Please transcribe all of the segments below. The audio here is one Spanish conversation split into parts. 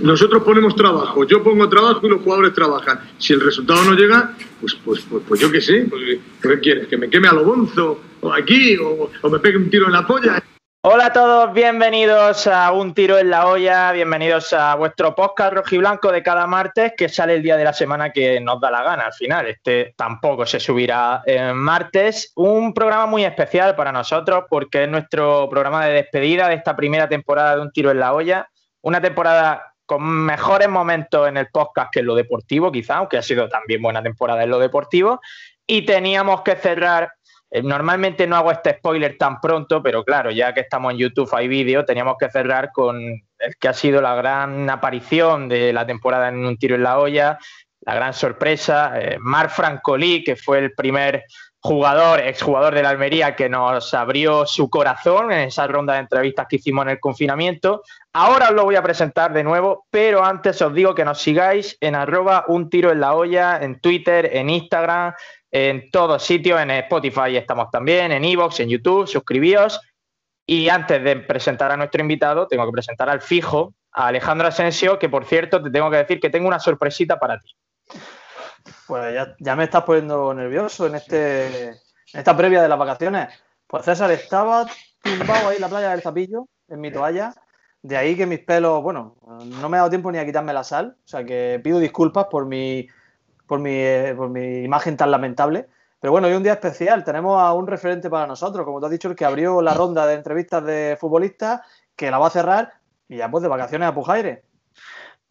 Nosotros ponemos trabajo, yo pongo trabajo y los jugadores trabajan. Si el resultado no llega, pues, pues, pues, pues yo qué sé, pues, ¿qué quieres? ¿Que me queme a lo bonzo? ¿O aquí? O, ¿O me pegue un tiro en la polla? Hola a todos, bienvenidos a Un Tiro en la Olla, bienvenidos a vuestro podcast rojiblanco de cada martes que sale el día de la semana que nos da la gana al final. Este tampoco se subirá en martes. Un programa muy especial para nosotros porque es nuestro programa de despedida de esta primera temporada de Un Tiro en la Olla. Una temporada con mejores momentos en el podcast que en lo deportivo, quizá, aunque ha sido también buena temporada en lo deportivo. Y teníamos que cerrar eh, normalmente no hago este spoiler tan pronto, pero claro, ya que estamos en YouTube hay vídeo, teníamos que cerrar con el que ha sido la gran aparición de la temporada en Un tiro en la olla, la gran sorpresa, eh, Marc Francolí, que fue el primer jugador, exjugador de la Almería, que nos abrió su corazón en esa ronda de entrevistas que hicimos en el confinamiento. Ahora os lo voy a presentar de nuevo, pero antes os digo que nos sigáis en arroba un tiro en la olla, en Twitter, en Instagram, en todos sitios, en Spotify estamos también, en Evox, en YouTube, suscribíos. Y antes de presentar a nuestro invitado, tengo que presentar al fijo, a Alejandro Asensio, que por cierto te tengo que decir que tengo una sorpresita para ti. Pues ya, me estás poniendo nervioso en, este, en esta previa de las vacaciones. Pues César estaba tumbado ahí en la playa del Zapillo, en mi toalla. De ahí que mis pelos, bueno, no me ha dado tiempo ni a quitarme la sal. O sea que pido disculpas por mi por mi, eh, por mi imagen tan lamentable. Pero bueno, hoy un día especial. Tenemos a un referente para nosotros, como tú has dicho, el que abrió la ronda de entrevistas de futbolistas, que la va a cerrar y ya pues de vacaciones a Pujaire.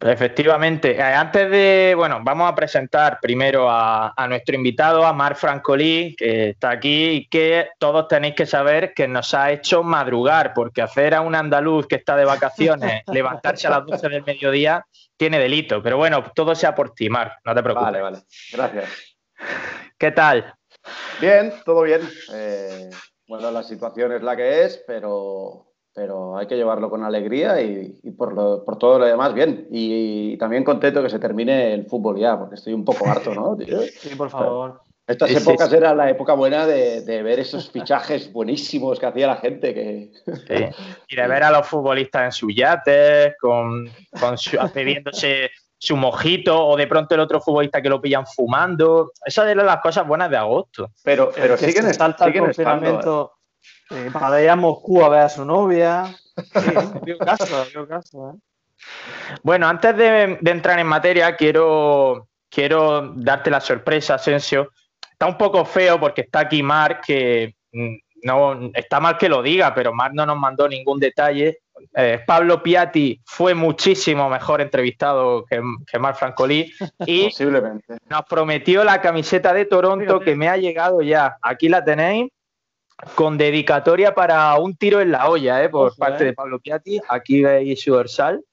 Efectivamente. Eh, antes de, bueno, vamos a presentar primero a, nuestro invitado, a Marc Francolí, que está aquí y que todos tenéis que saber que nos ha hecho madrugar, porque hacer a un andaluz que está de vacaciones, levantarse a las 12 del mediodía, tiene delito. Pero bueno, todo sea por ti, Marc, no te preocupes. Vale, vale. Gracias. ¿Qué tal? Bien, todo bien. Eh, bueno, la situación es la que es, pero pero hay que llevarlo con alegría y, por, por, todo lo demás bien. Y, también contento que se termine el fútbol ya, porque estoy un poco harto, ¿no? Sí, por favor. Estas épocas era la época buena de, ver esos fichajes buenísimos que hacía la gente. Que... Y de ver a los futbolistas en sus yates, con, con su, bebiéndose su mojito, o de pronto el otro futbolista que lo pillan fumando. Esas eran las cosas buenas de agosto. Pero, pero siguen, estando, siguen estando. Eh, para ir a Moscú a ver a su novia. Sí, caso, caso, ¿eh? Bueno, antes de, entrar en materia, quiero, quiero darte la sorpresa, Asensio. Está un poco feo porque está aquí Marc, que mm, no está mal que lo diga, pero Marc no nos mandó ningún detalle. Eh, Pablo Piatti fue muchísimo mejor entrevistado que, que Marc Francolí y nos prometió la camiseta de Toronto que me ha llegado ya. Aquí la tenéis con dedicatoria para un tiro en la olla, ¿eh? por parte de Pablo Piatti. Aquí veis su dorsal.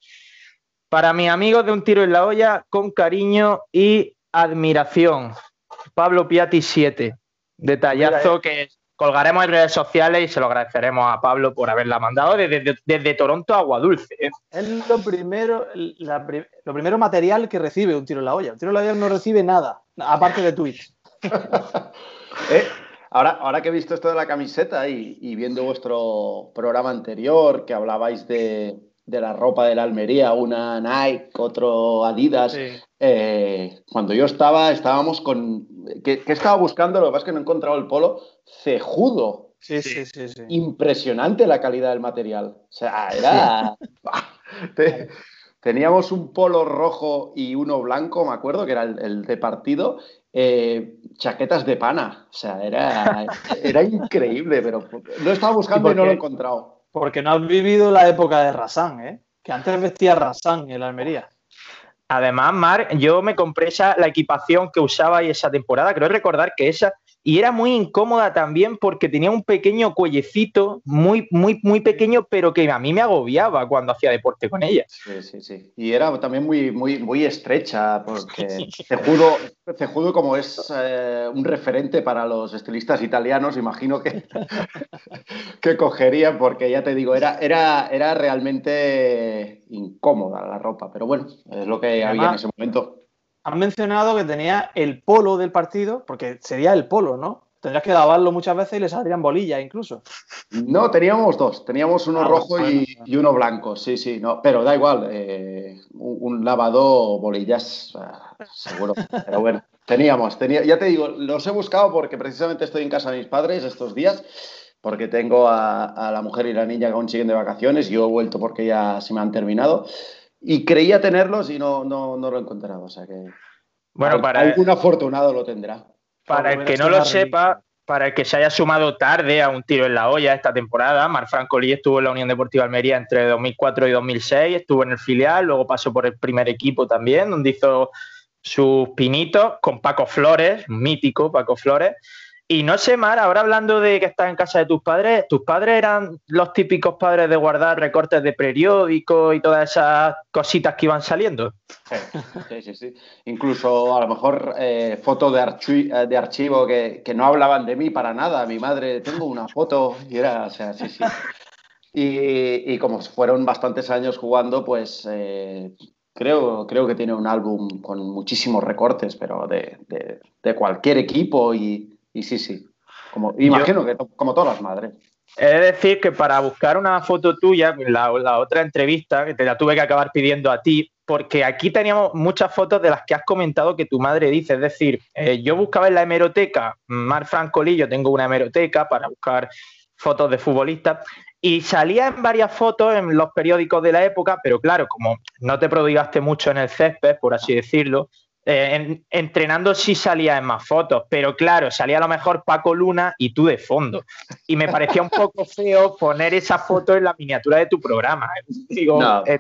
Para mis amigos de un tiro en la olla, con cariño y admiración. Pablo Piatti 7. Detallazo eh. que colgaremos en redes sociales y se lo agradeceremos a Pablo por haberla mandado desde, Toronto a Aguadulce. ¿eh? Es lo primero, lo primero material que recibe un tiro en la olla. Un tiro en la olla no recibe nada, aparte de tweets. Ahora, ahora que he visto esto de la camiseta y, viendo vuestro programa anterior, que hablabais de, la ropa de la Almería, una Nike, otro Adidas, eh, cuando yo estaba, estábamos con... ¿Qué, estaba buscando? Lo que pasa es que no he encontrado el polo cejudo. Sí, sí, sí. Impresionante la calidad del material. O sea, era... Teníamos un polo rojo y uno blanco, me acuerdo, que era el de partido, eh, chaquetas de pana. O sea, era, era increíble, pero lo estaba buscando y, no lo he encontrado. Porque no has vivido la época de Rasán, ¿eh? Que antes vestía Rasán en la Almería. Además, Mar, yo me compré esa, la equipación que usaba esa temporada. Creo recordar que esa y era muy incómoda también porque tenía un pequeño cuellecito muy, muy, muy pequeño, pero que a mí me agobiaba cuando hacía deporte con ella. Sí, sí, sí. Y era también muy, muy, muy estrecha, porque Cejudo, Cejudo como es eh, un referente para los estilistas italianos, imagino que, que cogería, porque ya te digo, era, era, era realmente incómoda la ropa, pero bueno, es lo que había en ese momento han mencionado que tenía el polo del partido, porque sería el polo, ¿no? Tendrías que lavarlo muchas veces y le saldrían bolillas incluso. No, teníamos dos. Teníamos uno ah, rojo y, uno blanco, sí, sí, no, pero da igual. Eh, un lavado bolillas, seguro. Pero bueno, teníamos, tenía, ya te digo, los he buscado porque precisamente estoy en casa de mis padres estos días, porque tengo a, la mujer y la niña que aún siguen de vacaciones, yo he vuelto porque ya se me han terminado, y creía tenerlos y no, no, no lo he encontrado, o sea que... Bueno, para... Algún afortunado lo tendrá. Para el que no lo sepa, para el que se haya sumado tarde a un tiro en la olla esta temporada, Marfranco Lee estuvo en la Unión Deportiva Almería entre 2004 y 2006, estuvo en el filial, luego pasó por el primer equipo también, donde hizo sus pinitos con Paco Flores, mítico Paco Flores, y no sé, Mar, ahora hablando de que estás en casa de tus padres, ¿tus padres eran los típicos padres de guardar recortes de periódicos y todas esas cositas que iban saliendo? Sí, sí, sí. Incluso a lo mejor eh, fotos de, de archivo que, no hablaban de mí para nada. Mi madre, tengo una foto y era, o sea, sí, sí. Y, como fueron bastantes años jugando, pues eh, creo, creo que tiene un álbum con muchísimos recortes, pero de cualquier equipo y y sí, sí. Como, imagino que como todas las madres. He de decir que para buscar una foto tuya, la, la, otra entrevista, que te la tuve que acabar pidiendo a ti, porque aquí teníamos muchas fotos de las que has comentado que tu madre dice. Es decir, eh, yo buscaba en la hemeroteca, Mar Francolí, yo tengo una hemeroteca para buscar fotos de futbolistas, y salía en varias fotos en los periódicos de la época, pero claro, como no te prodigaste mucho en el césped, por así decirlo, eh, entrenando sí salía en más fotos, pero claro, salía a lo mejor Paco Luna y tú de fondo. Y me parecía un poco feo poner esa foto en la miniatura de tu programa. Digo, eh,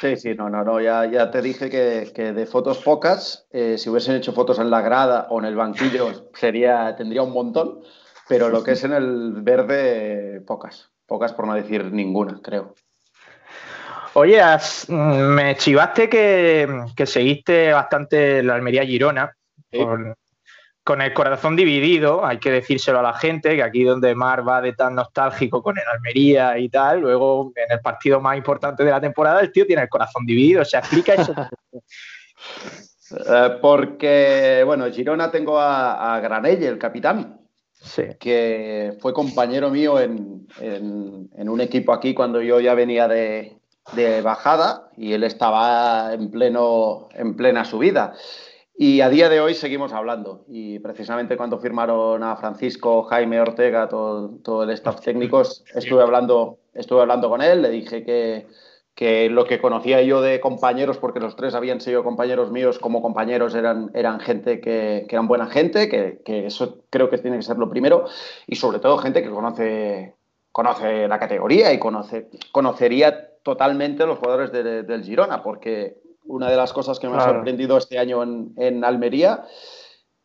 Sí, sí, no, no, no, ya, ya te dije que, de fotos pocas, eh, si hubiesen hecho fotos en la grada o en el banquillo, sería, tendría un montón, pero lo que es en el verde, pocas, pocas por no decir ninguna, creo. Oye, me chivaste que, seguiste bastante la Almería Girona con, el corazón dividido, hay que decírselo a la gente, que aquí donde Mar va de tan nostálgico con el Almería y tal, luego en el partido más importante de la temporada el tío tiene el corazón dividido, o sea, explica eso. Eh, porque, bueno, Girona tengo a, a Granell, el capitán, que fue compañero mío en, un equipo aquí cuando yo ya venía de, de bajada y él estaba en, pleno, en plena subida. Y a día de hoy seguimos hablando. Y precisamente cuando firmaron a Francisco, Jaime Ortega, todo, todo el staff técnico, estuve hablando, estuve hablando con él, le dije que, que, lo que conocía yo de compañeros, porque los tres habían sido compañeros míos como compañeros, eran, eran gente que, que eran buena gente, que, que, eso creo que tiene que ser lo primero, y sobre todo gente que conoce, conoce la categoría y conoce, conocería totalmente los jugadores del Girona, porque una de las cosas que me ha sorprendido este año en, Almería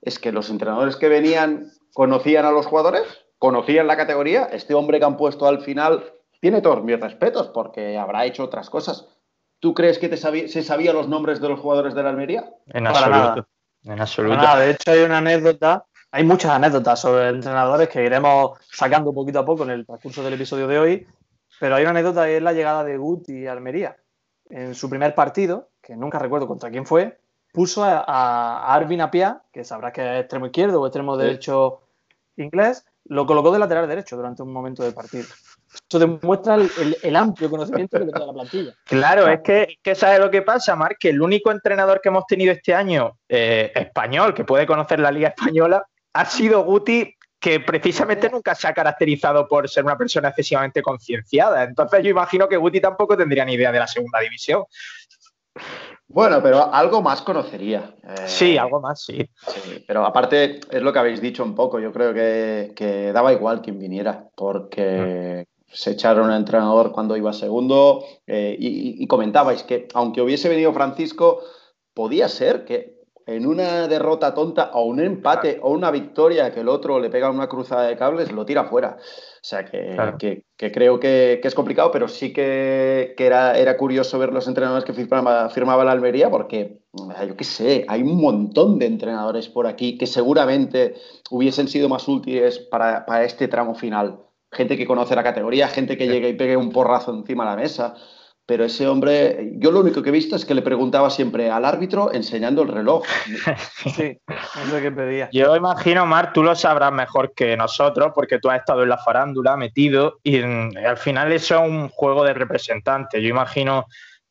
es que los entrenadores que venían conocían a los jugadores, conocían la categoría. Este hombre que han puesto al final tiene todos mis respetos porque habrá hecho otras cosas. ¿Tú crees que te se sabía los nombres de los jugadores de la Almería? En absoluto. En absoluto. de hecho, hay una anécdota, hay muchas anécdotas sobre entrenadores que iremos sacando poquito a poco en el transcurso del episodio de hoy, pero hay una anécdota y es la llegada de Guti a Almería. En su primer partido, que nunca recuerdo contra quién fue, puso a, Arvin Apia, que sabrás que es extremo izquierdo o extremo derecho inglés, lo colocó de lateral derecho durante un momento del partido. Esto demuestra el, amplio conocimiento que tiene la plantilla. Claro, es que, que ¿sabes lo que pasa, Marc? Que el único entrenador que hemos tenido este año eh, español que puede conocer la Liga Española ha sido Guti que precisamente nunca se ha caracterizado por ser una persona excesivamente concienciada. Entonces yo imagino que Guti tampoco tendría ni idea de la segunda división. Bueno, pero algo más conocería. sí, eh, algo más, sí. Pero aparte, es lo que habéis dicho un poco, yo creo que, daba igual quien viniera, porque mm. se echaron al entrenador cuando iba segundo eh, y comentabais que aunque hubiese venido Francisco, podía ser que en una derrota tonta o un empate o una victoria que el otro le pega una cruzada de cables, lo tira fuera. O sea que, creo que, es complicado, pero sí que, era, era, curioso ver los entrenadores que firmaba, la Almería, porque yo qué sé, hay un montón de entrenadores por aquí que seguramente hubiesen sido más útiles para, para este tramo final. Gente que conoce la categoría, gente que llegue y pegue un porrazo encima de la mesa pero ese hombre, yo lo único que he visto es que le preguntaba siempre al árbitro enseñando el reloj. Sí, es lo que pedía. Yo imagino, Mar, tú lo sabrás mejor que nosotros, porque tú has estado en la farándula metido y al final eso es un juego de representantes. Yo imagino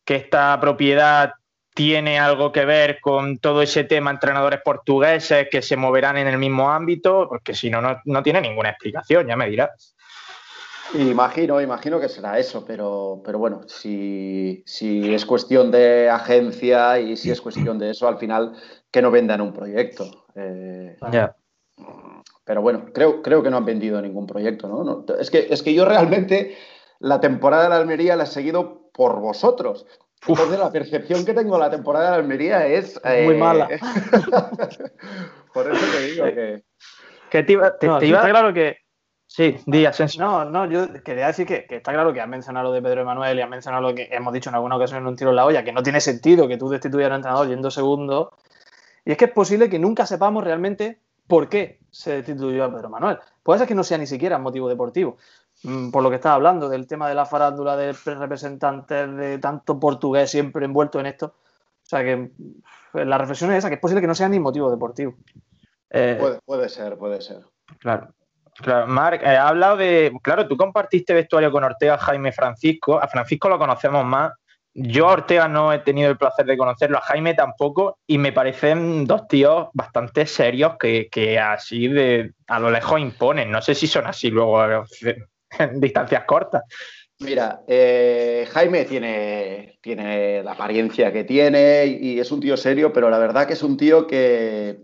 que esta propiedad tiene algo que ver con todo ese tema entrenadores portugueses que se moverán en el mismo ámbito, porque si no, no tiene ninguna explicación, ya me dirás. Imagino, imagino que será eso, pero, pero bueno, si, si, es cuestión de agencia y si es cuestión de eso, al final que no vendan un proyecto. Eh, pero bueno, creo, creo que no han vendido ningún proyecto, ¿no? es, que, es que yo realmente la temporada de la Almería la he seguido por vosotros. Entonces, la percepción que tengo de la temporada de Almería es. Muy eh, mala. por eso te digo que. Que te iba, claro que. Sí, días. No, no, yo quería decir que, está claro que has mencionado lo de Pedro Emanuel y has mencionado lo que hemos dicho en alguna ocasión en un tiro en la olla, que no tiene sentido que tú destituyas al entrenador yendo segundo. Y es que es posible que nunca sepamos realmente por qué se destituyó a Pedro Manuel. Puede ser que no sea ni siquiera motivo deportivo. Mm, por lo que estaba hablando, del tema de la farándula, de representantes, de tanto portugués siempre envuelto en esto. O sea que pues, la reflexión es esa, que es posible que no sea ni motivo deportivo. Eh, puede, ser, puede ser. Claro. Claro, Marc, eh, ha hablado de. Claro, tú compartiste vestuario con Ortega, Jaime Francisco. A Francisco lo conocemos más. Yo a Ortega no he tenido el placer de conocerlo, a Jaime tampoco, y me parecen dos tíos bastante serios que, que así de a lo lejos imponen. No sé si son así luego en distancias cortas. Mira, eh, Jaime tiene, tiene la apariencia que tiene y, es un tío serio, pero la verdad que es un tío que,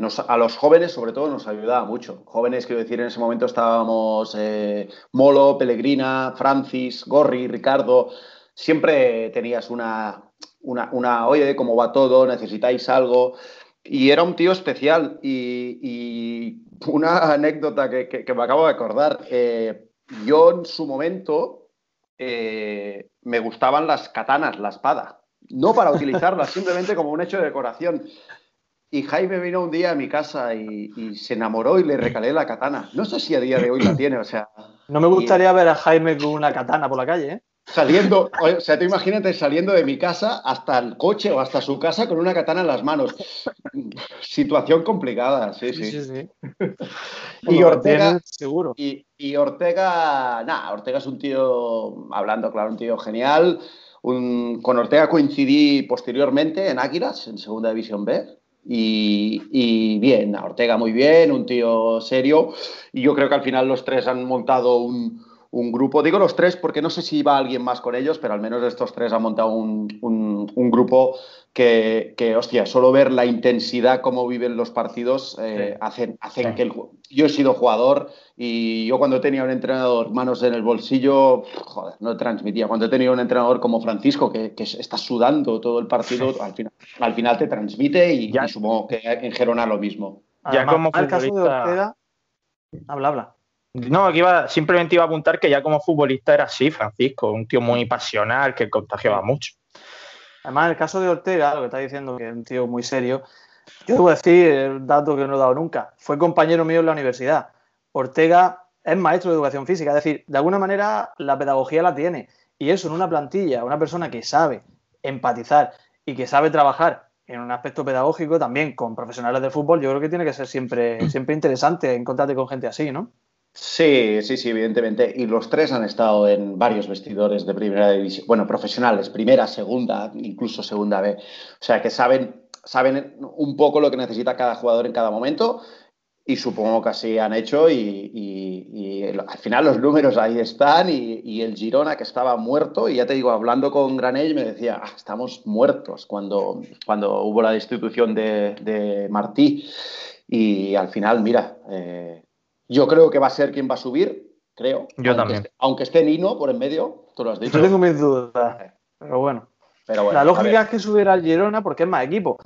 nos, a los jóvenes sobre todo nos ayudaba mucho. Jóvenes, quiero decir, en ese momento estábamos eh, Molo, Pellegrina, Francis, Gorri, Ricardo. Siempre tenías una, una, oye, ¿cómo va todo? ¿Necesitáis algo? Y era un tío especial y, una anécdota que, me acabo de acordar. Eh, yo en su momento eh, me gustaban las katanas, la espada. No para utilizarlas, simplemente como un hecho de decoración. Y Jaime vino un día a mi casa y, se enamoró y le recalé la katana. No sé si a día de hoy la tiene, o sea. No me gustaría ver a Jaime con una katana por la calle, ¿eh? Saliendo, o sea, tú imagínate saliendo de mi casa hasta el coche o hasta su casa con una katana en las manos. Situación complicada, sí, sí. sí, sí, y Ortega, seguro. Y, Ortega, nada, Ortega es un tío, hablando claro, un tío genial. con Ortega coincidí posteriormente en Águilas, en Segunda División B. Y, y, bien, Ortega muy bien, un tío serio. Y yo creo que al final los tres han montado un, un grupo, digo los tres porque no sé si va alguien más con ellos, pero al menos estos tres han montado un, grupo que, que, hostia, solo ver la intensidad, cómo viven los partidos, eh, hacen, hacen que el... Yo he sido jugador y yo cuando tenía un entrenador manos en el bolsillo, joder, no transmitía. Cuando he tenido un entrenador como Francisco, que, que está sudando todo el partido, al final, al final te transmite y, ya. supongo que en Gerona lo mismo. Ya como futbolista... Habla, habla. No, aquí iba, simplemente iba a apuntar que ya como futbolista era así, Francisco, un tío muy pasional que contagiaba mucho. Además, el caso de Ortega, lo que está diciendo, que es un tío muy serio, yo debo decir el dato que no he dado nunca. Fue compañero mío en la universidad. Ortega es maestro de educación física, es decir, de alguna manera la pedagogía la tiene. Y eso en una plantilla, una persona que sabe empatizar y que sabe trabajar en un aspecto pedagógico también con profesionales de fútbol, yo creo que tiene que ser siempre, siempre interesante encontrarte con gente así, ¿no? Sí, sí, sí, evidentemente. Y los tres han estado en varios vestidores de primera división, bueno, profesionales, primera, segunda, incluso segunda B. O sea, que saben, saben un poco lo que necesita cada jugador en cada momento y supongo que así han hecho y, al final los números ahí están y, el Girona que estaba muerto y ya te digo, hablando con Granell me decía, ah, estamos muertos cuando, cuando hubo la destitución de, Martí y al final, mira, eh, yo creo que va a ser quien va a subir, creo. Yo también. aunque esté Nino por en medio, tú lo has dicho. Yo tengo mis dudas, pero bueno. Pero la lógica es que subiera al Girona porque es más equipo.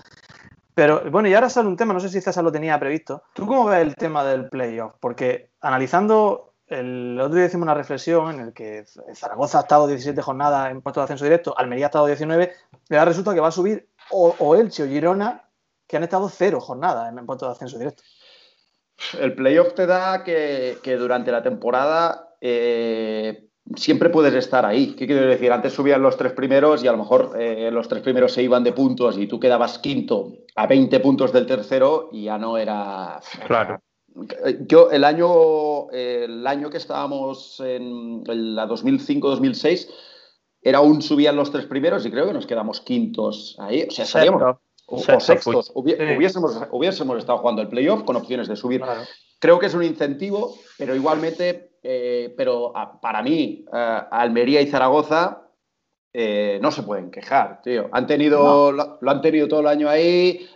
Pero bueno, y ahora sale un tema, no sé si César lo tenía previsto. ¿Tú cómo ves el tema del playoff? Porque analizando, el otro día hicimos una reflexión en el que Zaragoza ha estado 17 jornadas en puesto de ascenso directo, Almería ha estado 19, y ahora resulta que va a subir o, o Elche o Girona, que han estado cero jornadas en puesto de ascenso directo. El playoff te da que, durante la temporada eh, siempre puedes estar ahí. ¿Qué quiero decir? Antes subían los tres primeros y a lo mejor eh, los tres primeros se iban de puntos y tú quedabas quinto a 20 puntos del tercero y ya no era. Claro. Yo, el año, el año que estábamos en la 2005-2006, era un subían los tres primeros y creo que nos quedamos quintos ahí. O sea, estaríamos o, sextos. hubiésemos, hubiésemos, estado jugando el playoff con opciones de subir. Creo que es un incentivo, pero igualmente, eh, pero para mí, eh, Almería y Zaragoza eh, no se pueden quejar, tío. Han tenido, lo, han tenido todo el año ahí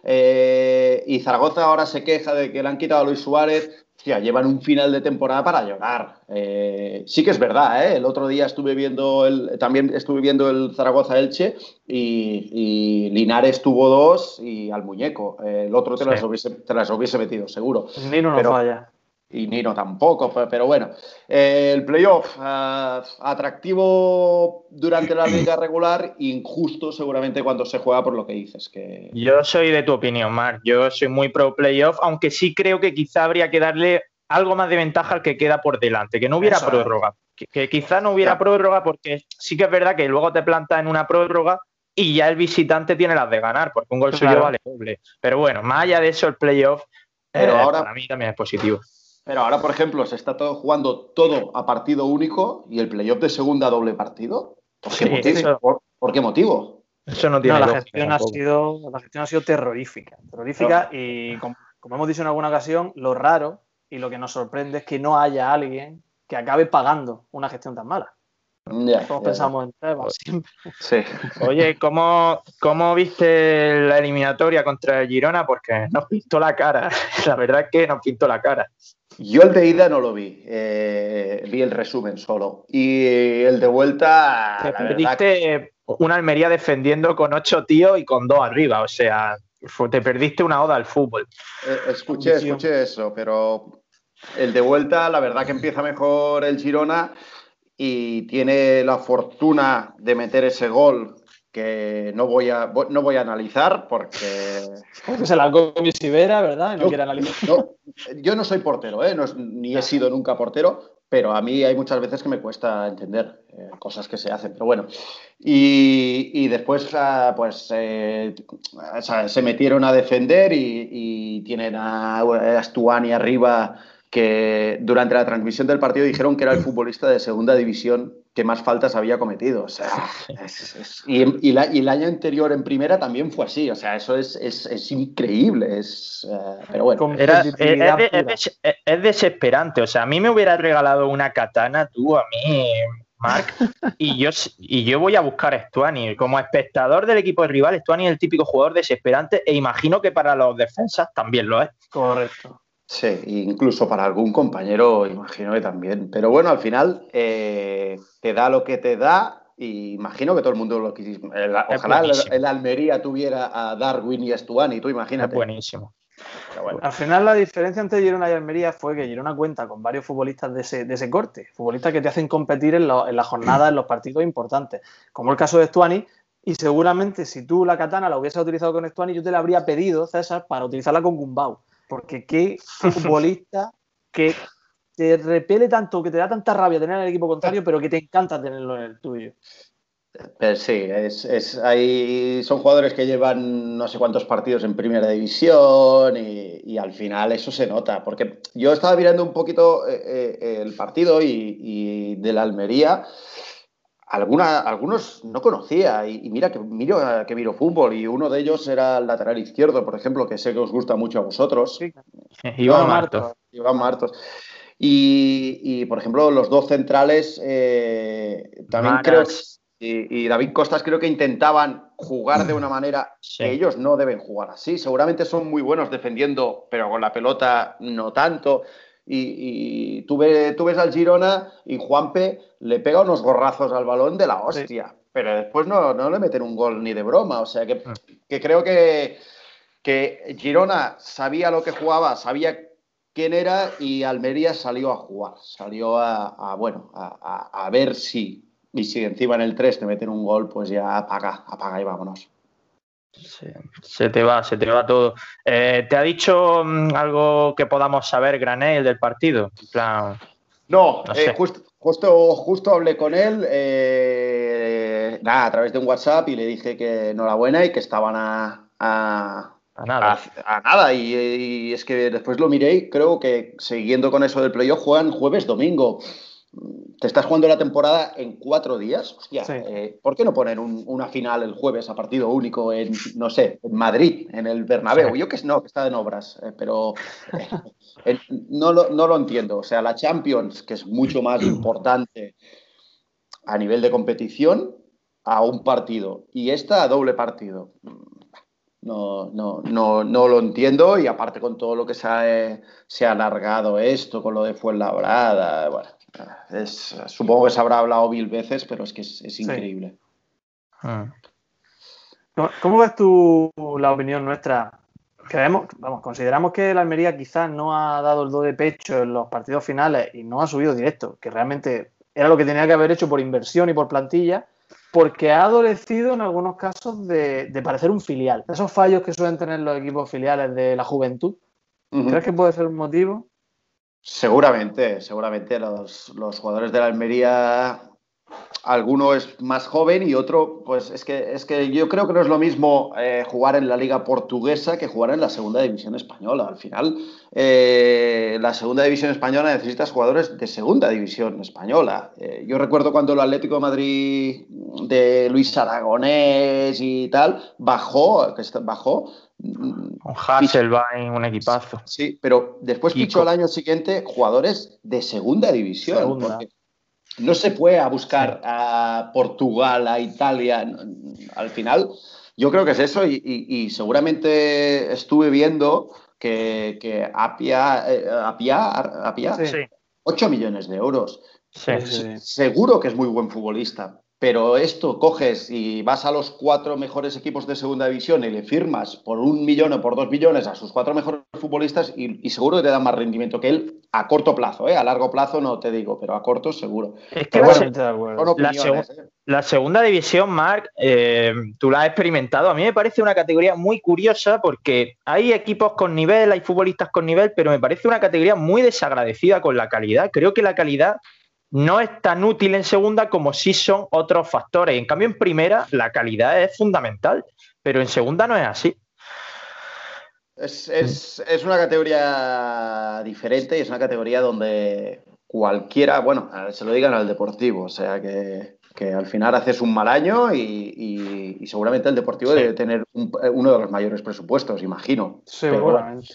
y Zaragoza ahora se queja de que le han quitado a Luis Suárez llevan un final de temporada para llorar. Eh, sí que es verdad, ¿eh? El otro día estuve viendo el, también estuve viendo el Zaragoza Elche y, Linares tuvo dos y al muñeco. el otro te, las hubiese, te, las hubiese, metido, seguro. Nino no falla. Y Nino tampoco, pero bueno. Eh, el playoff, atractivo durante la liga regular, injusto seguramente cuando se juega por lo que dices. Que... Yo soy de tu opinión, Marc. Yo soy muy pro playoff, aunque sí creo que quizá habría que darle algo más de ventaja al que queda por delante, que no hubiera prórroga. Que, quizá no hubiera prórroga porque sí que es verdad que luego te planta en una prórroga y ya el visitante tiene las de ganar, porque un gol suyo vale doble. Pero bueno, más allá de eso, el playoff pero eh, ahora, para mí también es positivo. Pero ahora, por ejemplo, se está todo jugando todo a partido único y el playoff de segunda doble partido. ¿Por qué, motivo? ¿Por, qué motivo? Eso no tiene la, gestión ha sido, la gestión ha sido terrorífica. Terrorífica y, como, hemos dicho en alguna ocasión, lo raro y lo que nos sorprende es que no haya alguien que acabe pagando una gestión tan mala. Todos pensamos en Tebas siempre. Sí. Oye, ¿cómo, ¿cómo viste la eliminatoria contra el Girona? Porque nos pintó la cara. La verdad es que nos pintó la cara. Yo el de ida no lo vi, eh, vi el resumen solo. Y el de vuelta. Te perdiste una Almería defendiendo con ocho tíos y con dos arriba, o sea, te perdiste una oda al fútbol. Eh, escuché, escuché eso, pero el de vuelta, la verdad que empieza mejor el Girona y tiene la fortuna de meter ese gol que no voy a, no voy a analizar porque... Porque se la comió Sibera, ¿verdad? No quiere analizar. yo no soy portero, ¿eh? ni he sido nunca portero, pero a mí hay muchas veces que me cuesta entender eh, cosas que se hacen, pero bueno. Y, después, ah, pues, eh, se metieron a defender y, y tienen a Astuani arriba que durante la transmisión del partido dijeron que era el futbolista de segunda división que más faltas había cometido. O sea, y, el año anterior en primera también fue así. O sea, eso es, increíble. Es, eh, pero bueno. es, desesperante. O sea, a mí me hubiera regalado una katana tú, a mí, Mark, y yo, y yo voy a buscar a Stuani. Como espectador del equipo de rival, Stuani es el típico jugador desesperante e imagino que para los defensas también lo es. Correcto. Sí, incluso para algún compañero, imagino que también. Pero bueno, al final eh, te da lo que te da y imagino que todo el mundo lo quiere. Ojalá el, Almería tuviera a Darwin y a Stuani, tú imagínate. buenísimo. Al final la diferencia entre Girona y Almería fue que Girona cuenta con varios futbolistas de ese, corte, futbolistas que te hacen competir en, la jornada, en los partidos importantes, como el caso de Stuani, y seguramente si tú la katana la hubieses utilizado con Stuani, yo te la habría pedido, César, para utilizarla con Gumbau. Porque qué futbolista que te repele tanto, que te da tanta rabia tener en el equipo contrario, pero que te encanta tenerlo en el tuyo. Pero sí, es, son jugadores que llevan no sé cuántos partidos en primera división y, al final eso se nota. Porque yo estaba mirando un poquito eh, eh, el partido y, y de la Almería alguna, algunos no conocía y, mira que miro, que miro fútbol y uno de ellos era el lateral izquierdo, por ejemplo, que sé que os gusta mucho a vosotros. Iván Martos. Iván Martos. Y, por ejemplo, los dos centrales eh, también creo y, David Costas creo que intentaban jugar de una manera que ellos no deben jugar así. Seguramente son muy buenos defendiendo, pero con la pelota no tanto y, tú, ves al Girona y Juanpe le pega unos gorrazos al balón de la hostia, pero después no, le meten un gol ni de broma, o sea que, mm. creo que, que Girona sabía lo que jugaba, sabía quién era y Almería salió a jugar, salió a, bueno, a, ver si, y si encima en el 3 te meten un gol, pues ya apaga, apaga y vámonos. Se, te va, se te va todo. Eh, ¿Te ha dicho mm, algo que podamos saber, Granel, del partido? no, eh, justo, justo hablé con él eh, a través de un WhatsApp y le dije que enhorabuena y que estaban a, a, nada. A, nada. Y, es que después lo miré y creo que siguiendo con eso del playoff juegan jueves, domingo. Te estás jugando la temporada en cuatro días. Hostia, eh, ¿por qué no poner una final el jueves a partido único en, no sé, en Madrid, en el Bernabéu? Yo que no, que está en obras, eh, pero eh, no, lo, no lo entiendo. O sea, la Champions, que es mucho más importante a nivel de competición, a un partido. Y esta a doble partido. No, no, no, no lo entiendo y aparte con todo lo que se ha, se ha alargado esto, con lo de Fuenlabrada, bueno, es, supongo que se habrá hablado mil veces, pero es que es, increíble. Ah. ¿Cómo ves tú la opinión nuestra? Creemos, vamos, consideramos que la Almería quizás no ha dado el do de pecho en los partidos finales y no ha subido directo, que realmente era lo que tenía que haber hecho por inversión y por plantilla, porque ha adolecido en algunos casos de, parecer un filial. Esos fallos que suelen tener los equipos filiales de la juventud, ¿crees que puede ser un motivo? Seguramente, seguramente los, los jugadores de la Almería alguno es más joven y otro, pues es que, es que yo creo que no es lo mismo eh, jugar en la liga portuguesa que jugar en la segunda división española. Al final, eh, la segunda división española necesitas jugadores de segunda división española. Eh, yo recuerdo cuando el Atlético de Madrid de Luis Aragonés y tal bajó, que bajó. Un Hasselbein, un equipazo. Sí, pero después fichó al año siguiente jugadores de segunda división no se fue a buscar a Portugal, a Italia. Al final, yo creo que es eso y, seguramente estuve viendo que, que Apia, eh, Apia, 8 millones de euros. Seguro que es muy buen futbolista, pero esto coges y vas a los cuatro mejores equipos de segunda división y le firmas por un millón o por dos millones a sus cuatro mejores futbolistas y, seguro que te dan más rendimiento que él a corto plazo, ¿eh? a largo plazo no te digo, pero a corto seguro. Es que la, segunda división, Marc, eh, tú la has experimentado. A mí me parece una categoría muy curiosa porque hay equipos con nivel, hay futbolistas con nivel, pero me parece una categoría muy desagradecida con la calidad. Creo que la calidad no es tan útil en segunda como si son otros factores. En cambio, en primera, la calidad es fundamental, pero en segunda no es así. Es, una categoría diferente y es una categoría donde cualquiera, bueno, se lo digan al deportivo, o sea que, al final haces un mal año y, seguramente el deportivo debe tener uno de los mayores presupuestos, imagino. Seguramente.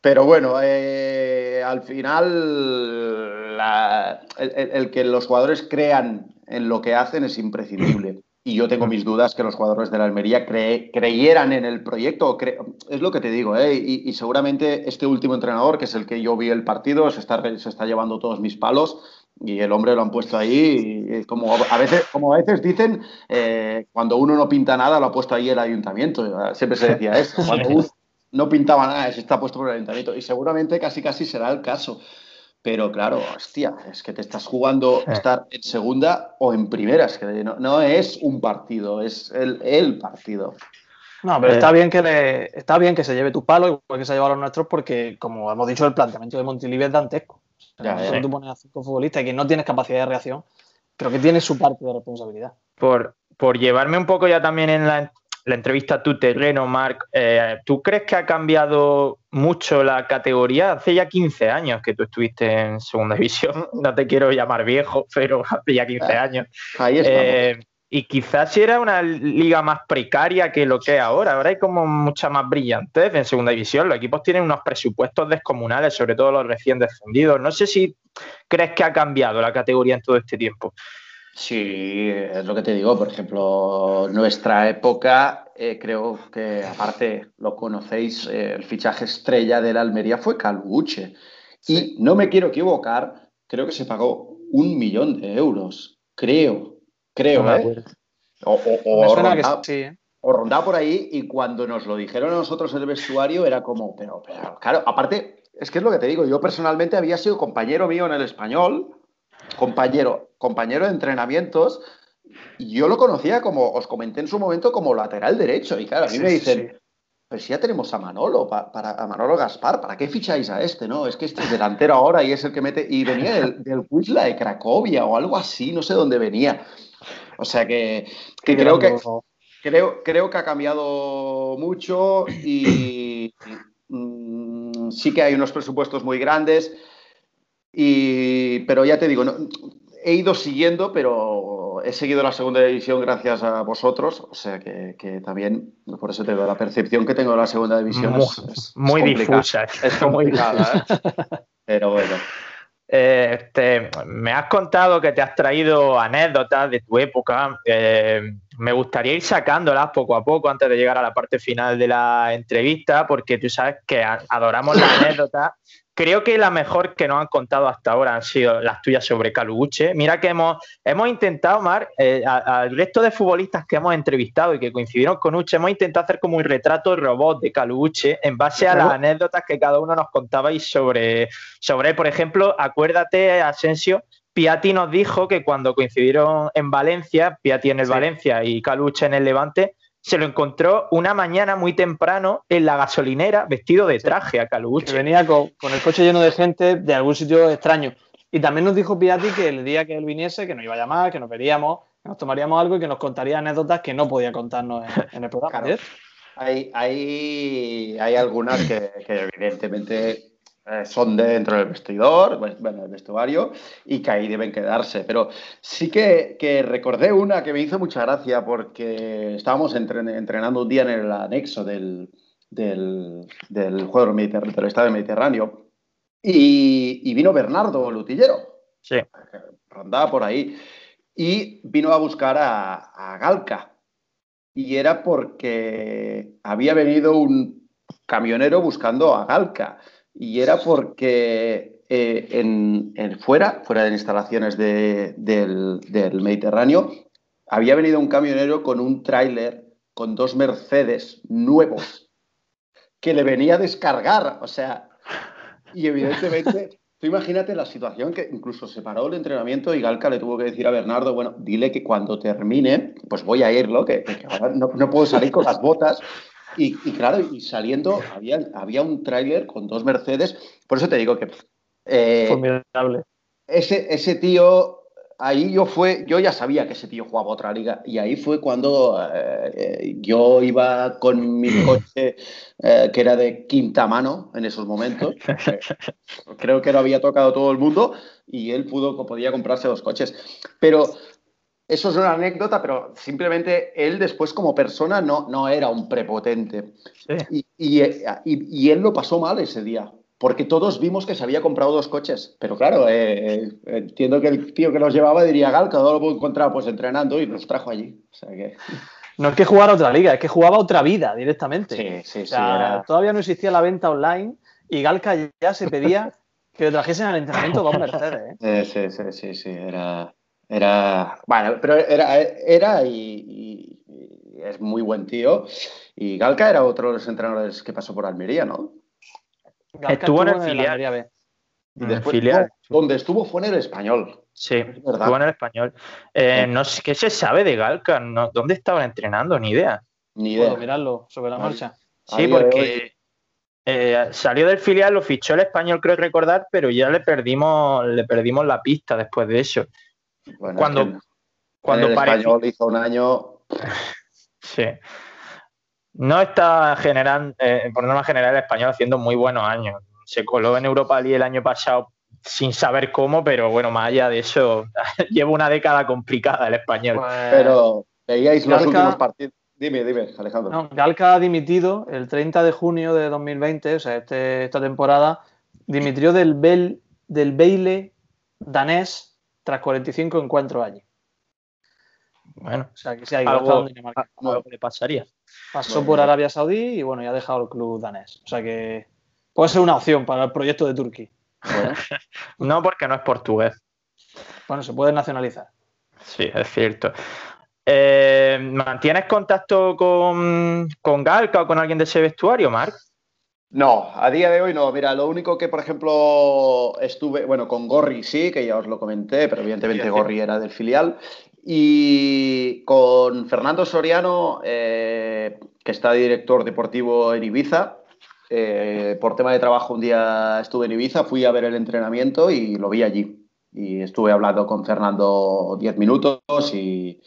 Pero bueno, eh, al final el, que los jugadores crean en lo que hacen es imprescindible. Y yo tengo mis dudas que los jugadores de la Almería creyeran en el proyecto. es lo que te digo, ¿eh? y, seguramente este último entrenador, que es el que yo vi el partido, se está, se está llevando todos mis palos y el hombre lo han puesto ahí. Y como, a veces, como a veces dicen, eh, cuando uno no pinta nada, lo ha puesto ahí el ayuntamiento. Siempre se decía eso. Cuando, no pintaba nada, se está puesto por el ayuntamiento. Y seguramente casi casi será el caso. Pero claro, hostia, es que te estás jugando estar en segunda o en primera. Es que no, es un partido, es el, partido. No, pero está bien que le, está bien que se lleve tu palo, igual que se ha llevado los nuestros, porque como hemos dicho, el planteamiento de Montilivi es dantesco. Ya, tú pones a cinco futbolistas y que no tienes capacidad de reacción, pero que tiene su parte de responsabilidad. Por, por llevarme un poco ya también en la, la entrevista a tu terreno, Marc, eh, ¿tú crees que ha cambiado mucho la categoría? Hace ya 15 años que tú estuviste en segunda división, no te quiero llamar viejo, pero hace ya 15 ah, años. Ahí eh, y quizás si era una liga más precaria que lo que es ahora. Ahora hay como mucha más brillantez en segunda división. Los equipos tienen unos presupuestos descomunales, sobre todo los recién descendidos. No sé si crees que ha cambiado la categoría en todo este tiempo. Sí, es lo que te digo. Por ejemplo, nuestra época, eh, creo que aparte lo conocéis, eh, el fichaje estrella de la Almería fue Calbuche. Y no me quiero equivocar, creo que se pagó un millón de euros. Creo, creo, ¿eh? O, o, rondaba, por ahí y cuando nos lo dijeron a nosotros en el vestuario era como, pero, pero claro, aparte, es que es lo que te digo, yo personalmente había sido compañero mío en el español compañero, compañero de entrenamientos, yo lo conocía como, os comenté en su momento, como lateral derecho. Y claro, a mí me dicen, pues si ya tenemos a Manolo, para, a Manolo Gaspar, ¿para qué ficháis a este? No, es que este es delantero ahora y es el que mete. Y venía del, del de Cracovia o algo así, no sé dónde venía. O sea que, creo que creo, creo que ha cambiado mucho y mm, sí que hay unos presupuestos muy grandes Y, pero ya te digo, no, he ido siguiendo, pero he seguido la segunda división gracias a vosotros, o sea que, que también, por eso tengo la percepción que tengo de la segunda división. Muy, es, es- muy es complicada. difusa. Es complicada, ¿eh? Pero bueno. Eh, este, me has contado que te has traído anécdotas de tu época. Eh, me gustaría ir sacándolas poco a poco antes de llegar a la parte final de la entrevista, porque tú sabes que adoramos las anécdotas. Creo que la mejor que nos han contado hasta ahora han sido las tuyas sobre Caluche. Mira que hemos, hemos intentado, Mar, eh, al resto de futbolistas que hemos entrevistado y que coincidieron con Uche, hemos intentado hacer como un retrato robot de Caluche en base a las anécdotas que cada uno nos contabais sobre, sobre él. Por ejemplo, acuérdate, Asensio, Piatti nos dijo que cuando coincidieron en Valencia, Piatti en el Sí. Valencia y Caluche en el Levante, se lo encontró una mañana muy temprano en la gasolinera vestido de traje a Caluche. venía con, con el coche lleno de gente de algún sitio extraño. Y también nos dijo Piatti que el día que él viniese, que nos iba a llamar, que nos veríamos, que nos tomaríamos algo y que nos contaría anécdotas que no podía contarnos en, en el programa. Claro. Hay, hay, hay algunas que, que evidentemente eh, son de dentro del vestidor, bueno, del vestuario, y que ahí deben quedarse. Pero sí que, que recordé una que me hizo mucha gracia porque estábamos entren- entrenando un día en el anexo del, del, del juego del, del Mediterráneo y, y vino Bernardo Lutillero Sí. rondaba por ahí. Y vino a buscar a, a Galca. Y era porque había venido un camionero buscando a Galca. Y era porque eh, en, en fuera, fuera de instalaciones de- del, del Mediterráneo, había venido un camionero con un tráiler con dos Mercedes nuevos que le venía a descargar. O sea, y evidentemente, tú imagínate la situación que incluso se paró el entrenamiento y Galca le tuvo que decir a Bernardo, bueno, dile que cuando termine, pues voy a irlo, que, que ahora no, no puedo salir con las botas. Y, y claro, y saliendo había, había un tráiler con dos Mercedes. Por eso te digo que eh, Formidable. ese, ese tío, ahí yo fue, yo ya sabía que ese tío jugaba otra liga y ahí fue cuando eh, yo iba con mi coche eh, que era de quinta mano en esos momentos. Creo que lo había tocado todo el mundo y él pudo, podía comprarse dos coches. Pero eso es una anécdota, pero simplemente él después como persona no, no era un prepotente. Sí. Y, y, y- y él lo pasó mal ese día, porque todos vimos que se había comprado dos coches. Pero claro, eh, eh, entiendo que el tío que los llevaba diría, Gal, ¿dónde lo puedo encontrar? Pues entrenando y los trajo allí. O sea que, No es que jugara otra liga, es que jugaba otra vida directamente. sí, sí, O sí. sea, era- Todavía no existía la venta online y Galca ya se pedía que le trajesen al entrenamiento dos Mercedes. ¿eh? Eh, sí, sí, sí, sí, era... Era, bueno, pero era, era y, y- y es muy buen tío. Y Galca era otro de los entrenadores que pasó por Almería, ¿no? Galca Estuvo en el filial. Almería B. Y En el después, filial. no, donde estuvo fue en el español. Sí, Es verdad. estuvo en el español. Eh, Sí. no sé qué se sabe de Galca, no, ¿dónde estaban entrenando? Ni idea. Ni idea. Puedo mirarlo sobre la marcha. Sí, porque eh, salió del filial, lo fichó el español, creo recordar, pero ya le perdimos, le perdimos la pista después de eso. Bueno, Cuando, cuando el español hizo un año. Sí. No está generando, eh, por norma general, el español haciendo muy buenos años. Se coló en Europa League el año pasado sin saber cómo, pero bueno, más allá de eso, lleva una década complicada el español. Pues, Pero veíais los Galca- últimos partidos. Dime, dime, Alejandro. no, Galca ha dimitido el 30 de junio de 2020, o sea, este- esta temporada, dimitió del, Bel, del Baile danés tras 45 encuentros allí. Bueno, O sea, que se ha ido Algo- Dinamarca. algo le pasaría. Pasó Bueno, por. Arabia Saudí y bueno, ya ha dejado el club danés. O sea que puede ser una opción para el proyecto de Turquía. Bueno, No porque no es portugués. Bueno, se puede nacionalizar. Sí, es cierto. Eh, ¿Mantienes contacto con, con Galca o con alguien de ese vestuario, Marc? No, a día de hoy no. Mira, lo único que, por ejemplo, estuve, bueno, con Gorri sí, que ya os lo comenté, pero evidentemente Sí, sí. Gorri era del filial. Y con Fernando Soriano, eh, que está de director deportivo en Ibiza. eh, por tema de trabajo un día estuve en Ibiza, fui a ver el entrenamiento y lo vi allí. Y estuve hablando con Fernando 10 minutos y,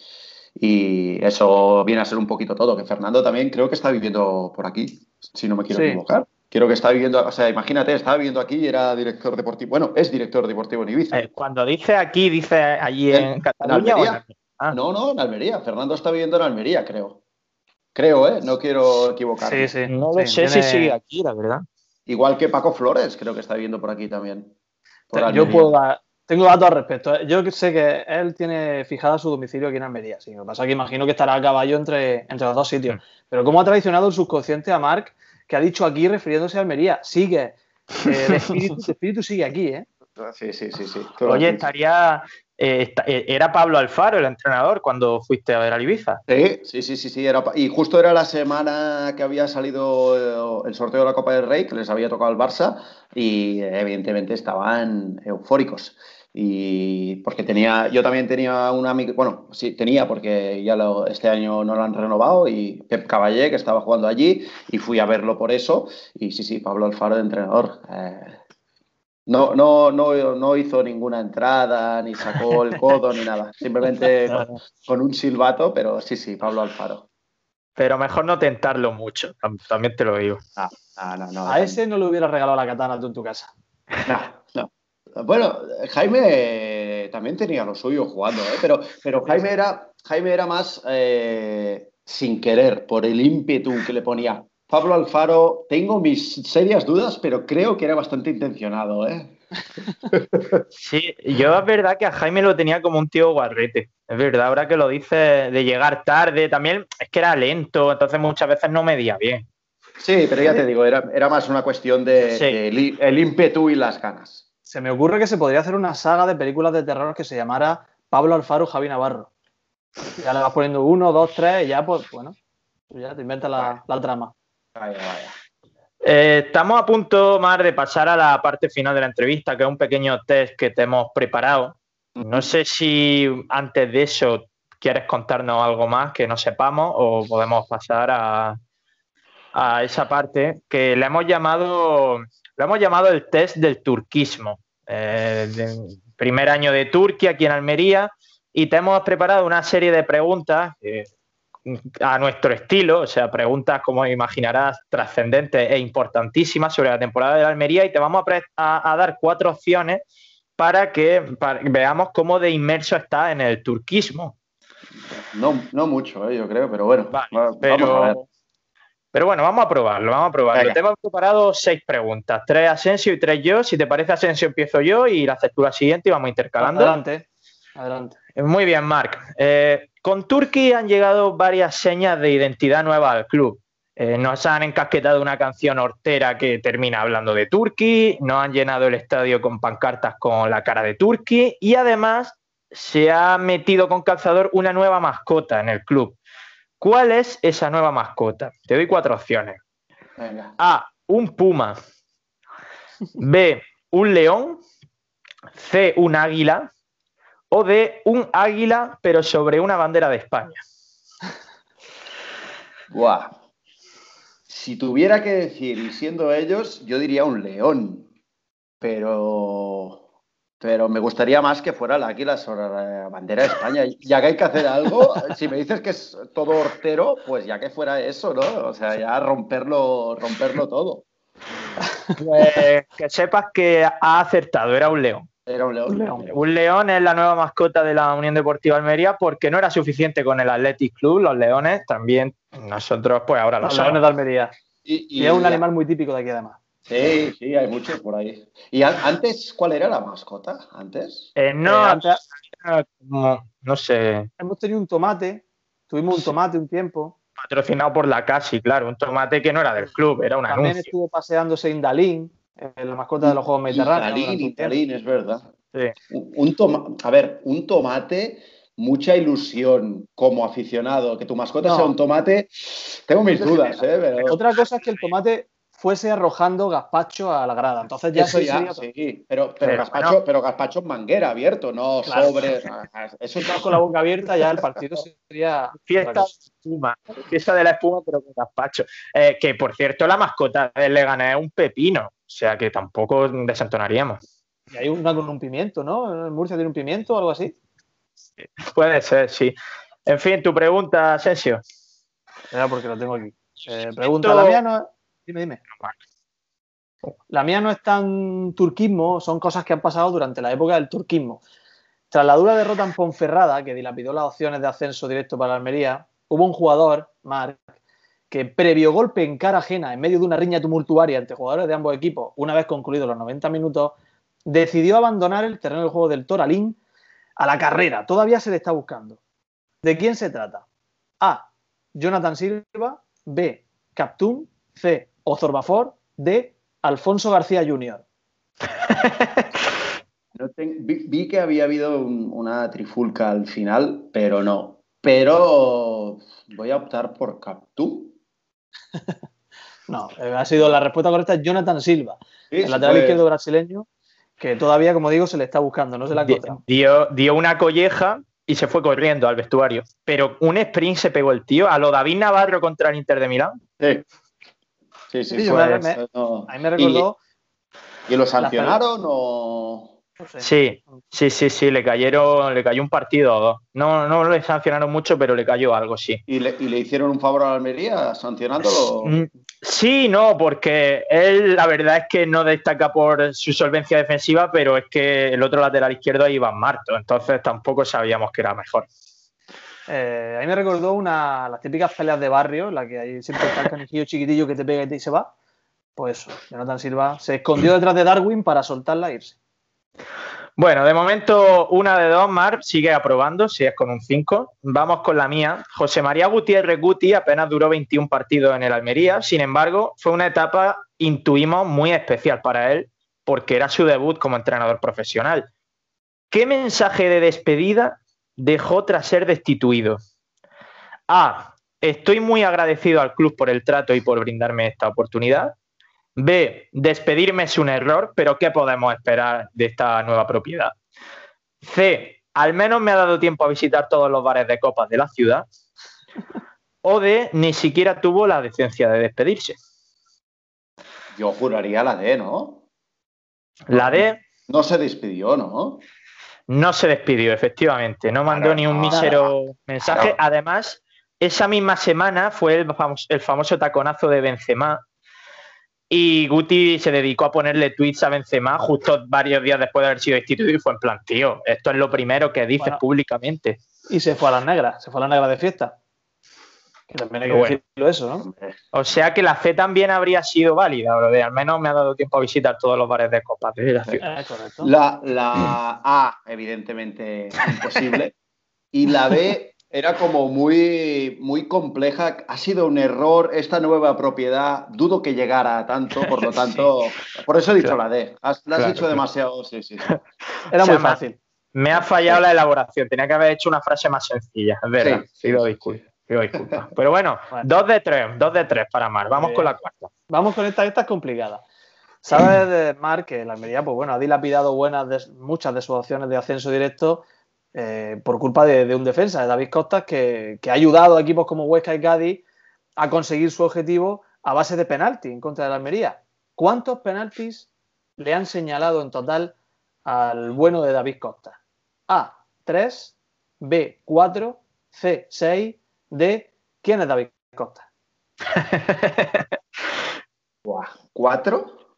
y eso viene a ser un poquito todo, que Fernando también creo que está viviendo por aquí, si no me quiero Sí. equivocar. Quiero que está viviendo, o sea, imagínate, estaba viviendo aquí y era director deportivo. Bueno, es director deportivo en Ibiza. Eh, cuando dice aquí, dice allí en, Cataluña. Almería? Ah. No, no, en Almería. Fernando está viviendo en Almería, creo. Creo, ¿eh? No quiero equivocarme. Sí, sí. No lo sé si sigue aquí, la verdad. Igual que Paco Flores, creo que está viviendo por aquí también. Yo puedo tengo datos al respecto. Yo sé que él tiene fijada su domicilio aquí en Almería. Sí, lo que pasa es que imagino que estará a caballo entre, entre los dos sitios. Pero ¿cómo ha traicionado el subconsciente a Mark que ha dicho aquí refiriéndose a Almería. Sigue. Eh, el, espíritu, sigue aquí, ¿eh? Sí, sí, sí. sí. Oye, estaría. Eh, eh, era Pablo Alfaro el entrenador cuando fuiste a ver a Ibiza. Sí, sí, sí, sí, sí era, y justo era la semana que había salido el sorteo de la Copa del Rey, que les había tocado el Barça, y evidentemente estaban eufóricos y porque tenía, yo también tenía un amigo, bueno, sí, tenía porque ya lo, este año no lo han renovado y Pep Caballé, que estaba jugando allí, y fui a verlo por eso, y sí, sí, Pablo Alfaro de entrenador. Eh, no, no, no, no hizo ninguna entrada, ni sacó el codo, ni nada, simplemente con, un silbato, pero sí, sí, Pablo Alfaro. Pero mejor no tentarlo mucho, también te lo digo. a ese no le hubiera regalado la katana tú en tu casa. No, no. Bueno, Jaime también tenía lo suyo jugando, ¿eh? pero, pero Jaime, era, Jaime era más eh, sin querer, por el ímpetu que le ponía. Pablo Alfaro, tengo mis serias dudas, pero creo que era bastante intencionado. ¿eh? Sí, yo es verdad que a Jaime lo tenía como un tío guarrete. Es verdad, ahora que lo dice de llegar tarde, también es que era lento, entonces muchas veces no medía bien. Sí, pero ya te digo, era, era más una cuestión de, el ímpetu y las ganas se me ocurre que se podría hacer una saga de películas de terror que se llamara Pablo Alfaro, Javi Navarro. Ya le vas poniendo uno, dos, tres y ya, pues, bueno, pues ya te inventas la, trama. Vaya, vaya. Eh, estamos a punto, Mar, de pasar a la parte final de la entrevista, que es un pequeño test que te hemos preparado. No sé si antes de eso quieres contarnos algo más que no sepamos o podemos pasar a, a esa parte que le hemos llamado lo hemos llamado el test del turquismo. Eh, primer año de Turquía aquí en Almería y te hemos preparado una serie de preguntas eh, a nuestro estilo, o sea, preguntas como imaginarás trascendentes e importantísimas sobre la temporada de la Almería y te vamos a, dar cuatro opciones para que veamos cómo de inmerso está en el turquismo. No, no mucho, eh, yo creo, pero bueno, vamos a ver. Pero bueno, vamos a probarlo, vamos a probarlo. Te hemos preparado seis preguntas, tres Asensio y tres yo. Si te parece Asensio, empiezo yo y la haces tú la siguiente y vamos intercalando. Adelante, adelante. Eh, muy bien, Marc. Eh, con Turkey han llegado varias señas de identidad nueva al club. Eh, nos han encasquetado una canción hortera que termina hablando de Turkey, nos han llenado el estadio con pancartas con la cara de Turkey y además se ha metido con calzador una nueva mascota en el club. ¿Cuál es esa nueva mascota? Te doy cuatro opciones. A, un puma. B, un león. C, un águila. O D, un águila, pero sobre una bandera de España. Guau. Si tuviera que decir, y siendo ellos, yo diría un león. Pero pero me gustaría más que fuera la águila sobre la bandera de España. Ya que hay que hacer algo, si me dices que es todo hortero, pues ya que fuera eso, ¿no? O sea, ya romperlo, romperlo todo. Pues que sepas que ha acertado, era un león. Era un león. Un león. es la nueva mascota de la Unión Deportiva Almería porque no era suficiente con el Athletic Club, los leones, también nosotros pues ahora los, leones de Almería. Y, es un animal muy típico de aquí además. Sí, sí, hay muchos por ahí. ¿Y antes cuál era la mascota? ¿Antes? Eh, no, eh, antes, no, sé. Hemos tenido un tomate, tuvimos un tomate un tiempo. Patrocinado por la Casi, claro, un tomate que no era del club, era un También estuvo paseándose Indalín, eh, la mascota de los Juegos Mediterráneos. Indalín, Indalín, es verdad. Sí. Un, a ver, un tomate mucha ilusión como aficionado, que tu mascota sea un tomate, tengo mis dudas, ¿eh? Otra cosa es que el tomate fuese arrojando gazpacho a la grada. Entonces ya eso ya, sí, pero, pero, gazpacho, pero gazpacho manguera abierto, no sobre. Eso está con la boca abierta, ya el partido sería. Fiesta espuma, fiesta de la espuma, pero con gazpacho. Eh, que por cierto, la mascota del Leganés es un pepino, o sea que tampoco desentonaríamos. Y hay una con un pimiento, ¿no? ¿En Murcia tiene un pimiento o algo así? Puede ser, sí. En fin, tu pregunta, Sensio. Era porque lo tengo aquí. Eh, pregunta la mía, ¿no? Dime, dime. La mía no es tan turquismo, son cosas que han pasado durante la época del turquismo. Tras la dura derrota en Ponferrada, que dilapidó las opciones de ascenso directo para la Almería, hubo un jugador, Marc, que previo golpe en cara ajena, en medio de una riña tumultuaria entre jugadores de ambos equipos, una vez concluidos los 90 minutos, decidió abandonar el terreno del juego del Toralín a la carrera. Todavía se le está buscando. ¿De quién se trata? A. Jonathan Silva. B. Captún. C. Ozorbafor. D. Alfonso García Jr. vi, que había habido una trifulca al final, pero no. Pero voy a optar por Captún. no, eh, ha sido la respuesta correcta Jonathan Silva, el lateral izquierdo brasileño, que todavía, como digo, se le está buscando, no se la ha dio, dio una colleja y se fue corriendo al vestuario. Pero un sprint se pegó el tío a lo David Navarro contra el Inter de Milán. Sí. Sí, sí, fue, A mí me recordó. ¿Y, lo sancionaron o.? Sí, sí, sí, sí, le cayeron, le cayó un partido o dos. No, no le sancionaron mucho, pero le cayó algo, sí. ¿Y le, hicieron un favor a la Almería sancionándolo? Mm, sí, no, porque él la verdad es que no destaca por su solvencia defensiva, pero es que el otro lateral izquierdo es Iván Marto, entonces tampoco sabíamos que era mejor. Eh, a mí me recordó una, las típicas peleas de barrio, la que hay siempre está el canijillo chiquitillo que te pega y se va. Pues Jonathan Silva se escondió detrás de Darwin para soltarla e irse. Bueno, de momento una de dos, Mar sigue aprobando, si es con un 5. Vamos con la mía. José María Gutiérrez Guti apenas duró 21 partidos en el Almería, sin embargo, fue una etapa, intuimos, muy especial para él, porque era su debut como entrenador profesional. ¿Qué mensaje de despedida dejó tras ser destituido? A. Estoy muy agradecido al club por el trato y por brindarme esta oportunidad. B, despedirme es un error, pero ¿qué podemos esperar de esta nueva propiedad? C, al menos me ha dado tiempo a visitar todos los bares de copas de la ciudad. O D, ni siquiera tuvo la decencia de despedirse. Yo juraría la D, ¿no? La D. No se despidió, ¿no? No se despidió, efectivamente. No mandó ni un mísero mensaje. Además, esa misma semana fue el el famoso taconazo de Benzema, y Guti se dedicó a ponerle tweets a Benzema justo varios días después de haber sido destituido y fue en plan, tío, esto es lo primero que dices públicamente. Y se fue a las negras, se fue a las negras de fiesta. Que también hay que decirlo eso, ¿no? O sea que la C también habría sido válida, bro, al menos me ha dado tiempo a visitar todos los bares de copas de la ciudad. La, la A, evidentemente, imposible. y la B, era como muy, muy compleja. Ha sido un error esta nueva propiedad. Dudo que llegara a tanto, por lo tanto. Por eso he dicho la D. Has, la has dicho demasiado. Sí, sí. Era muy fácil. Me ha fallado la elaboración. Tenía que haber hecho una frase más sencilla. Es verdad. Pido disculpas. disculpa. Pero bueno, dos de tres. Dos de tres para Mar. Vamos con la cuarta. Vamos con esta. Esta es complicada. Sabes de Mar que la Almería, pues bueno, ha dilapidado buenas muchas de sus opciones de ascenso directo eh, por culpa de, un defensa, de David Costas, que, ha ayudado a equipos como Huesca y Cádiz a conseguir su objetivo a base de penalti en contra de la Almería. ¿Cuántos penaltis le han señalado en total al bueno de David Costa? A, 3, B, 4, C, 6, D, ¿quién es David Costa? ¿Cuatro?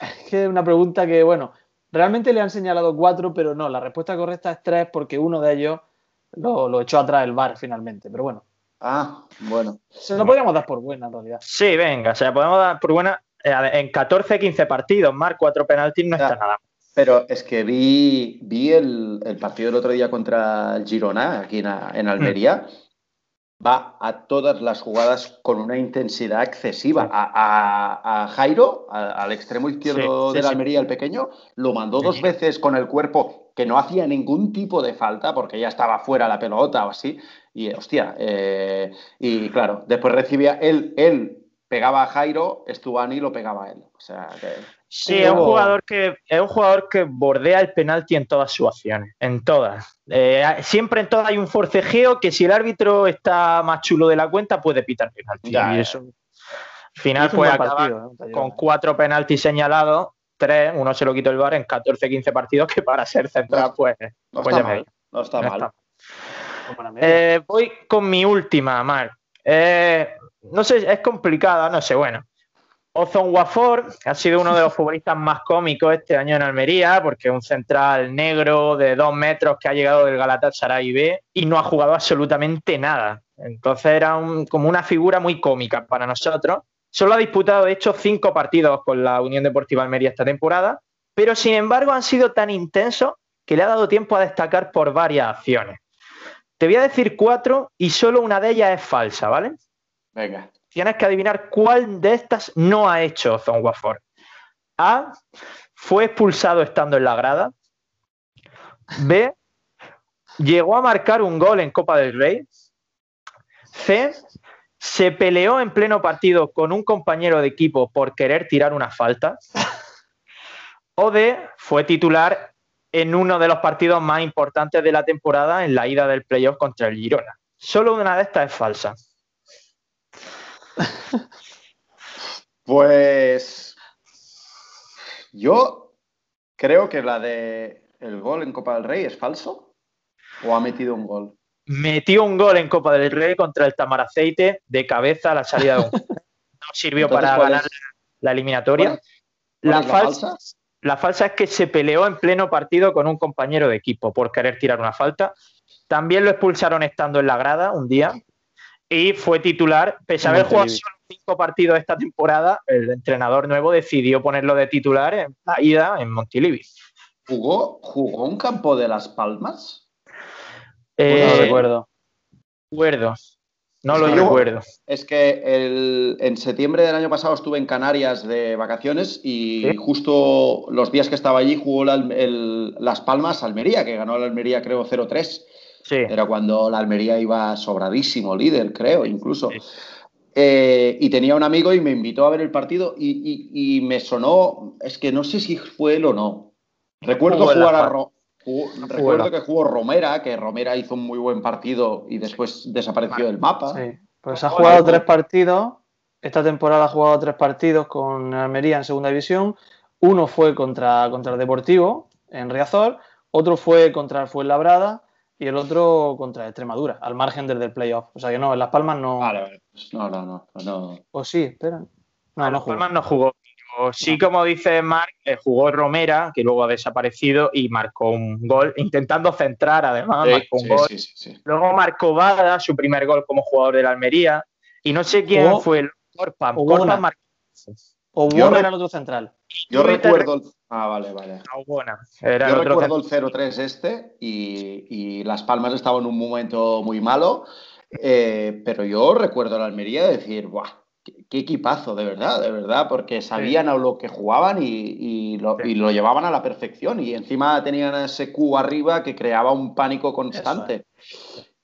Es que es una pregunta que, bueno, Realmente le han señalado cuatro, pero no, la respuesta correcta es tres porque uno de ellos lo, echó atrás el bar finalmente, pero bueno. Ah, bueno. Se lo podríamos dar por buena en realidad. Sí, venga, se lo podemos dar por buena. Eh, en 14, 15 partidos, Mar, cuatro penaltis no está nada. Pero es que vi, vi el, partido del otro día contra el Girona, aquí en, en Almería, va a todas las jugadas con una intensidad excesiva. A, Jairo, al extremo izquierdo de la Almería, el pequeño, lo mandó dos veces con el cuerpo que no hacía ningún tipo de falta porque ya estaba fuera la pelota o así. Y hostia, eh, y claro, después recibía él, él pegaba a Jairo, Estubani lo pegaba a él. O sea, Sí, es un, jugador que, es un jugador que bordea el penalti en todas sus acciones, en todas. Eh, siempre en todas hay un forcejeo que si el árbitro está más chulo de la cuenta puede pitar penalti. y eso, al final pues acaba ¿eh? con cuatro penaltis señalados, tres, uno se lo quitó el bar en 14-15 partidos que para ser central pues, no, pues está mal, no está mal. Eh, voy con mi última, Mar. No sé, es complicada, no sé, bueno. Ozon Wafor ha sido uno de los futbolistas más cómicos este año en Almería, porque es un central negro de dos metros que ha llegado del Galatasaray B y no ha jugado absolutamente nada. Entonces era como una figura muy cómica para nosotros. Solo ha disputado, de hecho, cinco partidos con la Unión Deportiva Almería esta temporada, pero sin embargo han sido tan intensos que le ha dado tiempo a destacar por varias acciones. Te voy a decir cuatro y solo una de ellas es falsa, ¿vale? Tienes que adivinar cuál de estas no ha hecho Wafford. A. Fue expulsado estando en la grada. B. Llegó a marcar un gol en Copa del Rey. C. Se peleó en pleno partido con un compañero de equipo por querer tirar una falta. O D. Fue titular en uno de los partidos más importantes de la temporada en la ida del playoff contra el Girona. Solo una de estas es falsa. Pues yo creo que la de el gol en Copa del Rey es falso o ha metido un gol. Metió un gol en Copa del Rey contra el Tamaraceite de cabeza a la salida de un. No sirvió para ganar la eliminatoria. La falsa, la falsa es que se peleó en pleno partido con un compañero de equipo por querer tirar una falta. También lo expulsaron estando en la grada un día y fue titular, pese a haber jugado solo cinco partidos esta temporada, el entrenador nuevo decidió ponerlo de titular en la ida en Montilivi. ¿Jugó, ¿Jugó un campo de Las Palmas? Eh, no recuerdo. Recuerdo. No lo recuerdo. Es que en septiembre del año pasado estuve en Canarias de vacaciones y justo los días que estaba allí jugó Las Palmas Almería, que ganó la Almería creo 0-3. Sí. Era cuando la Almería iba sobradísimo líder, creo, incluso. Eh, y tenía un amigo y me invitó a ver el partido y, me sonó, es que no sé si fue él o no. Recuerdo jugar a recuerdo que jugó Romera, que Romera hizo un muy buen partido y después desapareció del mapa. Sí, pues ha jugado tres partidos. Esta temporada ha jugado tres partidos con Almería en segunda división. Uno fue contra, contra el Deportivo en Riazor, otro fue contra el Fuenlabrada y el otro contra Extremadura, al margen del, del playoff. O sea que no, en Las Palmas no. Vale, vale. No, no, no, no. O sí, espera. No, en Las Palmas no jugó. sí, como dice Marc, jugó Romera, que luego ha desaparecido y marcó un gol, intentando centrar además. marcó un gol. luego marcó Bada, su primer gol como jugador de la Almería. Y no sé quién fue el Corpan. Corpan marcó. O Buena era el otro central. Yo recuerdo. Ah, vale, vale. Yo recuerdo el 0-3 este y, Las Palmas estaba en un momento muy malo, eh, pero yo recuerdo la Almería decir, ¡buah! Qué, equipazo, de verdad, de verdad, porque sabían a lo que jugaban y, lo, llevaban a la perfección. Y encima tenían ese Q arriba que creaba un pánico constante.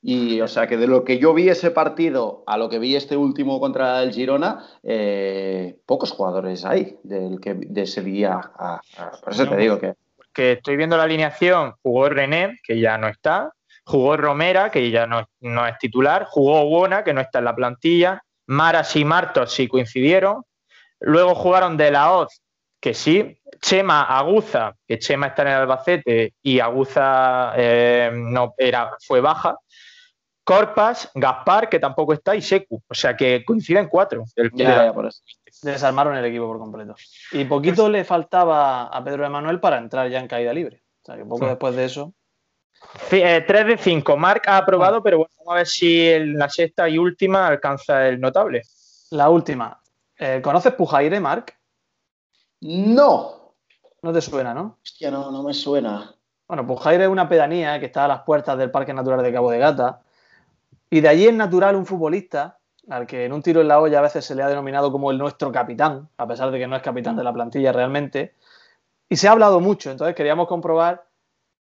Y o sea que de lo que yo vi ese partido a lo que vi este último contra el Girona, eh, pocos jugadores hay del que de ese día a, por eso te digo que. Que estoy viendo la alineación, jugó René, que ya no está, jugó Romera, que ya no, no es titular, jugó Buena, que no está en la plantilla, Maras y Martos sí coincidieron, luego jugaron De La Hoz, que sí, Chema Aguza, que Chema está en el Albacete y Aguza eh, no era, fue baja, Corpas, Gaspar, que tampoco está, y Secu. O sea que coinciden cuatro. Desarmaron el equipo por completo. Y poquito pues le faltaba a Pedro Emanuel para entrar ya en caída libre. O sea que poco después de eso. 3 eh, de 5. Marc ha aprobado, hmm. pero bueno, vamos a ver si en la sexta y última alcanza el notable. La última. Eh, ¿Conoces Pujaire, Marc? No. No te suena, ¿no? Hostia, no, no me suena. Bueno, Pujaire es una pedanía que está a las puertas del Parque Natural de Cabo de Gata y de allí es natural un futbolista al que en un tiro en la olla a veces se le ha denominado como el nuestro capitán, a pesar de que no es capitán de la plantilla realmente. Y se ha hablado mucho, entonces queríamos comprobar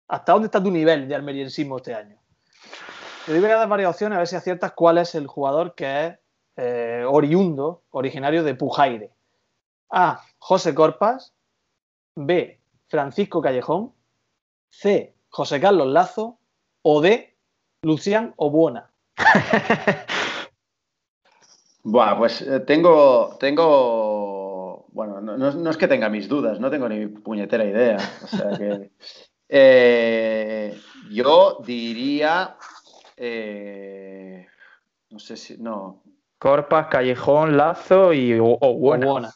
hasta dónde está tu nivel de almeriensismo este año. Te a dar varias opciones a ver si aciertas cuál es el jugador que es eh, oriundo, originario de Pujaire. A. José Corpas. B. Francisco Callejón. C. José Carlos Lazo. O D. Lucián Obuona. bueno, pues eh, tengo, tengo, bueno, no, es que tenga mis dudas, no tengo ni puñetera idea. O sea que eh, yo diría, eh, no sé si, no. Corpas, Callejón, Lazo y Obuona.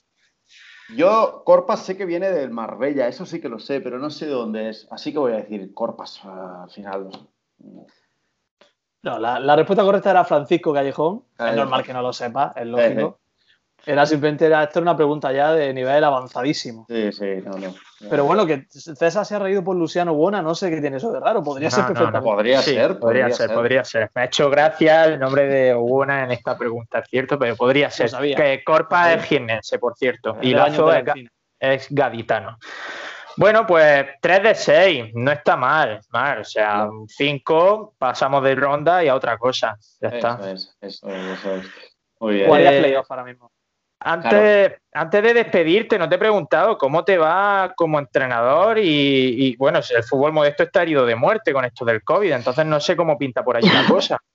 Yo, Corpas sé que viene del Marbella, eso sí que lo sé, pero no sé de dónde es. Así que voy a decir Corpas al final. No, la, la respuesta correcta era Francisco Callejón. Es normal que no lo sepa, es lógico. Era simplemente era, esta una pregunta ya de nivel avanzadísimo. Sí, sí, no, no. Pero bueno, que César se ha reído por Luciano Buona, no sé qué tiene eso de raro. Podría ser perfectamente. podría, Sí, ser, podría, ser, podría ser. Me ha hecho gracia el nombre de Buena en esta pregunta, es cierto, pero podría ser. sabía. Que Corpa es jiennense, por cierto. Y Del año Lazo es, es gaditano. Bueno, pues 3 de 6, no está mal, mal. O sea, 5, pasamos de ronda y a otra cosa. Ya está. Eso es, eso es, eso es. Muy bien. Jugaría Eh, playoff ahora mismo. Antes, antes de despedirte, no te he preguntado cómo te va como entrenador y, y, bueno, el fútbol modesto está herido de muerte con esto del COVID, entonces no sé cómo pinta por allí la cosa.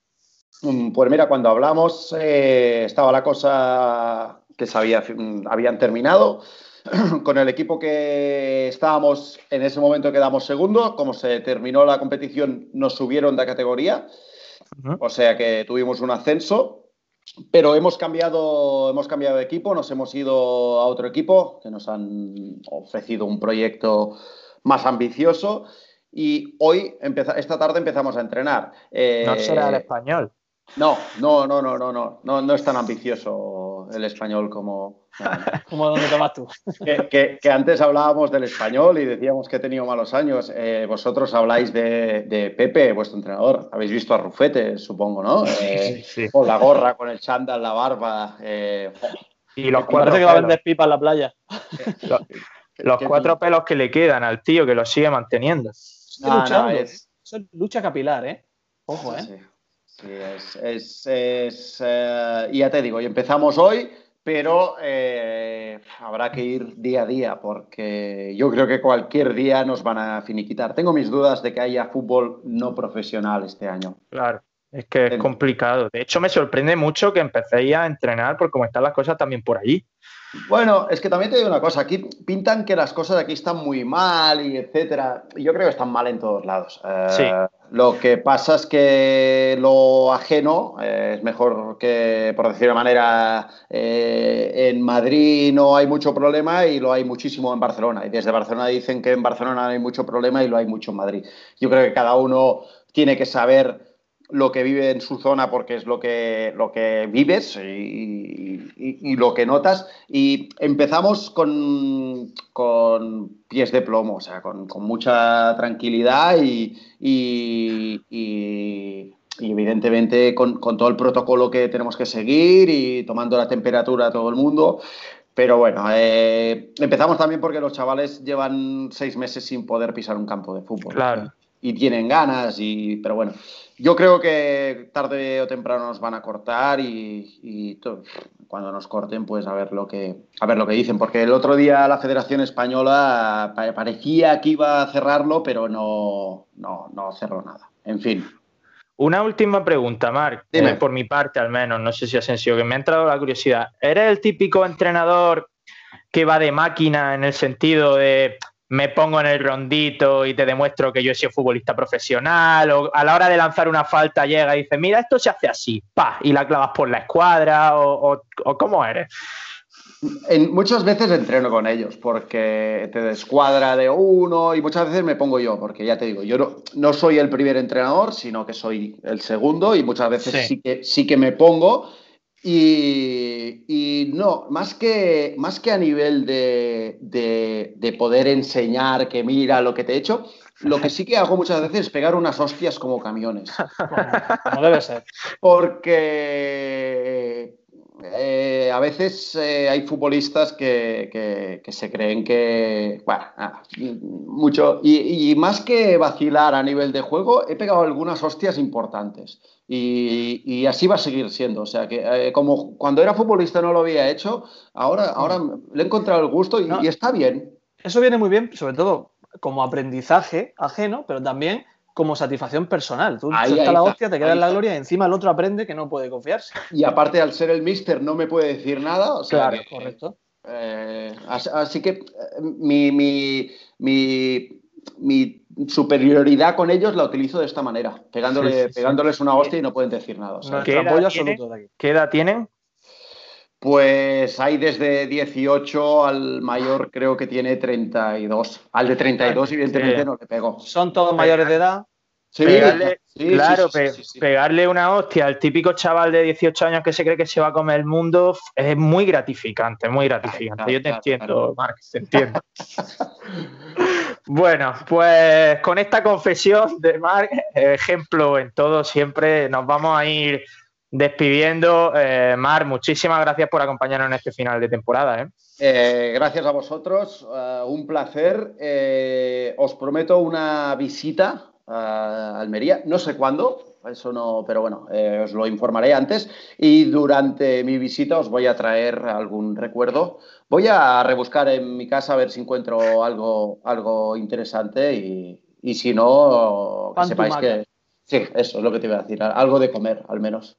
Mm, Pues mira, cuando hablamos eh, estaba la cosa que se había, mm, habían terminado. Con el equipo que estábamos en ese momento quedamos segundo. Como se terminó la competición, nos subieron de categoría. O sea que tuvimos un ascenso. Pero hemos cambiado, hemos cambiado de equipo, nos hemos ido a otro equipo que nos han ofrecido un proyecto más ambicioso. Y hoy, esta tarde, empezamos a entrenar. Eh, No será el español. No, no, no, no, no, no, no, no es tan ambicioso el español como... no, no. Como donde tomas tú. Que, que- que antes hablábamos del español y decíamos que he tenido malos años. Eh, vosotros habláis de, de Pepe, vuestro entrenador. Habéis visto a Rufete, supongo, ¿no? Eh, sí. Con la gorra, con el chándal, la barba. eh, Y los cuatro, parece que va a vender pipa en la playa. los ¿Qué- cuatro pelos que le quedan al tío que los sigue manteniendo. No, no, luchando. es- Eso es lucha capilar, ¿eh? Ojo, ¿eh? Sí, sí, es, es- es, eh, y ya te digo, y empezamos hoy, pero eh, habrá que ir día a día porque yo creo que cualquier día nos van a finiquitar. Tengo mis dudas de que haya fútbol no profesional este año. Claro, es que es complicado. De hecho, me sorprende mucho que empecéis a entrenar por cómo están las cosas también por allí. Bueno, es que también te digo una cosa, aquí pintan que las cosas aquí están muy mal y etcétera. Y Yo creo que están mal en todos lados. Eh, Sí. Lo que pasa es que lo ajeno eh, es mejor que, por decir de una manera, eh, en Madrid no hay mucho problema y lo hay muchísimo en Barcelona. Y desde Barcelona dicen que en Barcelona no hay mucho problema y lo hay mucho en Madrid. Yo creo que cada uno tiene que saber lo que vive en su zona porque es lo que, lo que vives y, y- y lo que notas. Y empezamos con, con pies de plomo, o sea, con, con mucha tranquilidad y, y- evidentemente con, con todo el protocolo que tenemos que seguir y tomando la temperatura a todo el mundo. Pero bueno, eh, empezamos también porque los chavales llevan seis meses sin poder pisar un campo de fútbol Claro. y tienen ganas, y, pero bueno, yo creo que tarde o temprano nos van a cortar y, cuando nos corten, pues a ver lo que a ver lo que dicen, porque el otro día la Federación Española pa- parecía que iba a cerrarlo, pero no, no, no cerró nada. En fin. Una última pregunta, Marc, eh, por mi parte al menos, no sé si Asensio, que me ha entrado la curiosidad. ¿Eres el típico entrenador que va de máquina en el sentido de me pongo en el rondito y te demuestro que yo he sido futbolista profesional? O a la hora de lanzar una falta llega y dice, mira, esto se hace así, pa, y la clavas por la escuadra, o, o- o cómo eres? En, muchas veces entreno con ellos porque te descuadra de uno y muchas veces me pongo yo, porque ya te digo, yo no, no soy el primer entrenador, sino que soy el segundo y muchas veces Sí. sí, que, sí que me pongo. Y, y no, más que, más que a nivel de, de- de poder enseñar que mira lo que te he hecho, lo que sí que hago muchas veces es pegar unas hostias como camiones Como, como debe ser. porque a veces eh, hay futbolistas que, que- que se creen que, bueno, nada, mucho, y, y más que vacilar a nivel de juego, he pegado algunas hostias importantes. Y, y así va a seguir siendo. O sea que eh, como cuando era futbolista no lo había hecho, ahora, ahora le he encontrado el gusto y, No. y está bien. Eso viene muy bien, sobre todo como aprendizaje ajeno, pero también como satisfacción personal. Tú Ahí, ahí la está, hostia, te quedas en la está. gloria y encima el otro aprende que no puede confiarse. Y aparte, al ser el mister, no me puede decir nada. O sea Claro, que- correcto. Eh, as- así que eh, mi, mi- mi- mi superioridad con ellos la utilizo de esta manera, pegándole, Sí, sí, sí. pegándoles una hostia y no pueden decir nada. o sea, ¿Qué edad apoyo tiene? absoluto de aquí. ¿Qué edad tienen? Pues hay desde 18 al mayor, creo que tiene 32. Al de 32, evidentemente, no le pego. ¿Son todos mayores de edad? Sí, pegarle, claro, pegarle una hostia al típico chaval de 18 años que se cree que se va a comer el mundo es muy gratificante, muy gratificante. Yo te entiendo, Mark, te entiendo. bueno, pues con esta confesión de Mark, ejemplo en todo, siempre nos vamos a ir despidiendo. Eh, Mar, muchísimas gracias por acompañarnos en este final de temporada. ¿eh? Eh, gracias a vosotros, un placer. os prometo una visita a Almería, no sé cuándo, eso no, pero bueno, os lo informaré antes. Y durante mi visita os voy a traer algún recuerdo. Voy a rebuscar en mi casa a ver si encuentro algo, algo interesante y, y si no, que sepáis que. Sí, eso es lo que te iba a decir, algo de comer al menos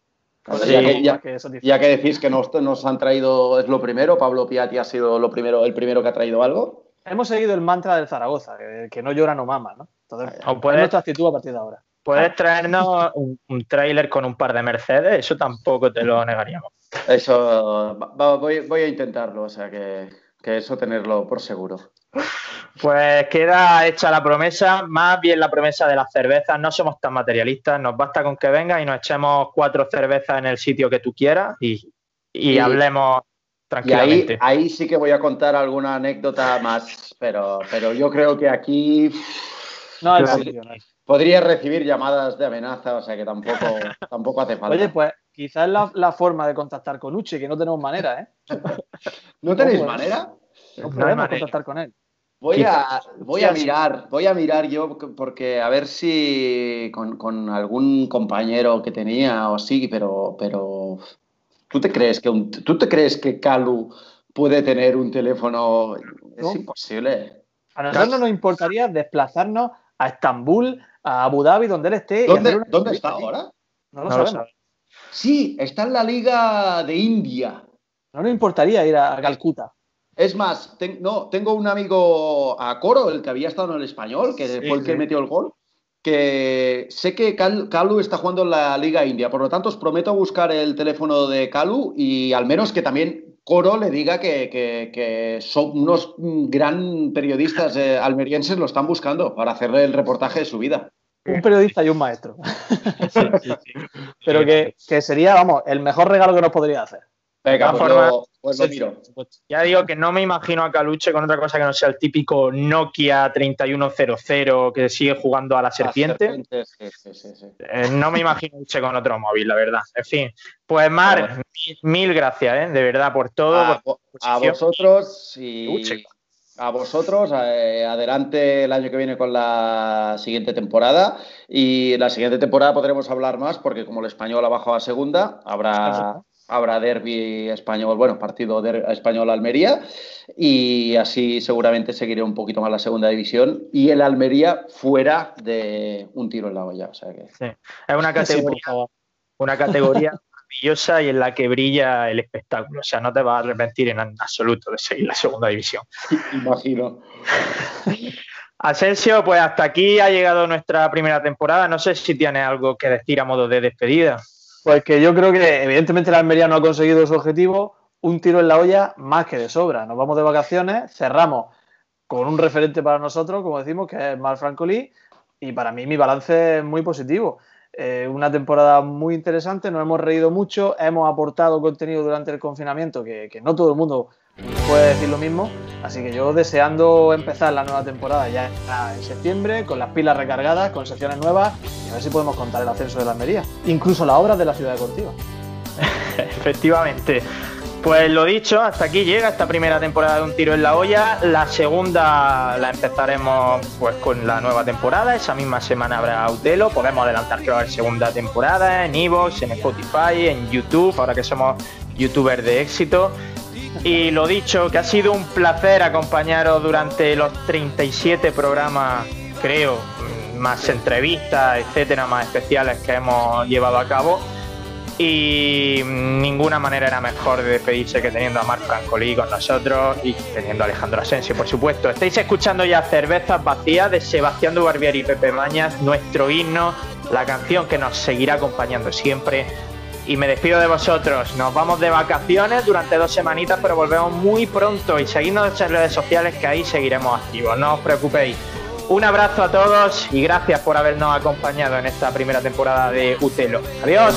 ya, que, decís que nos, nos, han traído, es lo primero, Pablo Piatti ha sido lo primero, el primero que ha traído algo. Hemos seguido el mantra del Zaragoza, que, no llora no mama, ¿no? Entonces, puedes, nuestra actitud a partir de ahora. Puedes traernos un, un tráiler con un par de Mercedes, eso tampoco te lo negaríamos. Eso, voy, voy, a intentarlo, o sea que, que eso tenerlo por seguro. Pues queda hecha la promesa, más bien la promesa de las cervezas. No somos tan materialistas, nos basta con que vengas y nos echemos cuatro cervezas en el sitio que tú quieras y, hablemos tranquilamente. Y ahí, sí que voy a contar alguna anécdota más, pero, pero yo creo que aquí. No, Podría recibir llamadas de amenaza, o sea que tampoco, tampoco hace falta. Oye, pues quizás es la, forma de contactar con Uche, que no tenemos manera, ¿eh? ¿No tenéis manera? No podemos contactar con él. Voy a, voy a mirar, voy a mirar yo porque a ver si con, algún compañero que tenía o así, pero, pero ¿tú te crees que un, tú te crees que Calu puede tener un teléfono? Es imposible. A nosotros no nos importaría desplazarnos a Estambul, a Abu Dhabi, donde él esté. ¿Dónde, ¿dónde está ahora? No lo sabemos. Sí, está en la Liga de India. No nos importaría ir a Calcuta. Es más, no, tengo un amigo a Coro, el que había estado en el español, que fue el que metió el gol, que sé que Calu está jugando en la Liga India, por lo tanto os prometo buscar el teléfono de Calu y al menos que también Coro le diga que, son unos gran periodistas eh, almerienses lo están buscando para hacerle el reportaje de su vida. Un periodista y un maestro. Pero que, que sería, vamos, el mejor regalo que nos podría hacer. Venga, pues, pues miro. Ya digo que no me imagino a Caluche con otra cosa que no sea el típico Nokia 3100 que sigue jugando a la serpiente. Eh, no me imagino a con otro móvil, la verdad. En fin, pues Mar, mil, gracias, ¿eh? de verdad, por todo. A, vosotros y a vosotros. Eh, adelante el año que viene con la siguiente temporada. Y la siguiente temporada podremos hablar más porque como el español ha bajado a segunda, habrá habrá derby español, bueno, partido de español Almería y así seguramente seguiré un poquito más la segunda división y el Almería fuera de un tiro en la olla, o sea que sí. es una categoría una categoría maravillosa y en la que brilla el espectáculo, o sea, no te vas a arrepentir en absoluto de seguir la segunda división. Imagino. Asensio, pues hasta aquí ha llegado nuestra primera temporada. No sé si tienes algo que decir a modo de despedida. Pues que yo creo que evidentemente la Almería no ha conseguido su objetivo, un tiro en la olla más que de sobra. Nos vamos de vacaciones, cerramos con un referente para nosotros, como decimos, que es Mar Francoli, y para mí mi balance es muy positivo. Eh, una temporada muy interesante, nos hemos reído mucho, hemos aportado contenido durante el confinamiento que no todo el mundo puede decir lo mismo. Así que yo deseando empezar la nueva temporada ya en septiembre, con las pilas recargadas, con secciones nuevas, y a ver si podemos contar el ascenso de la Almería, incluso las obras de la ciudad deportiva. Efectivamente. Pues lo dicho, hasta aquí llega esta primera temporada de Un Tiro en la Olla. La segunda la empezaremos pues con la nueva temporada. Esa misma semana habrá Utelo. Podemos adelantar que va a haber segunda temporada en Evox, en Spotify, en YouTube, ahora que somos youtubers de éxito. Y lo dicho, que ha sido un placer acompañaros durante los 37 programas, creo, más entrevistas, etcétera, más especiales que hemos llevado a cabo. Y ninguna manera era mejor de despedirse que teniendo a Marc Francolí con nosotros y teniendo a Alejandro Asensio, por supuesto. Estáis escuchando ya Cervezas Vacías de Sebastián Dubarbier y Pepe Mañas, nuestro himno, la canción que nos seguirá acompañando siempre y me despido de vosotros. Nos vamos de vacaciones durante dos semanitas, pero volvemos muy pronto y seguidnos en redes sociales que ahí seguiremos activos, no os preocupéis. Un abrazo a todos y gracias por habernos acompañado en esta primera temporada de Utelo. Adiós.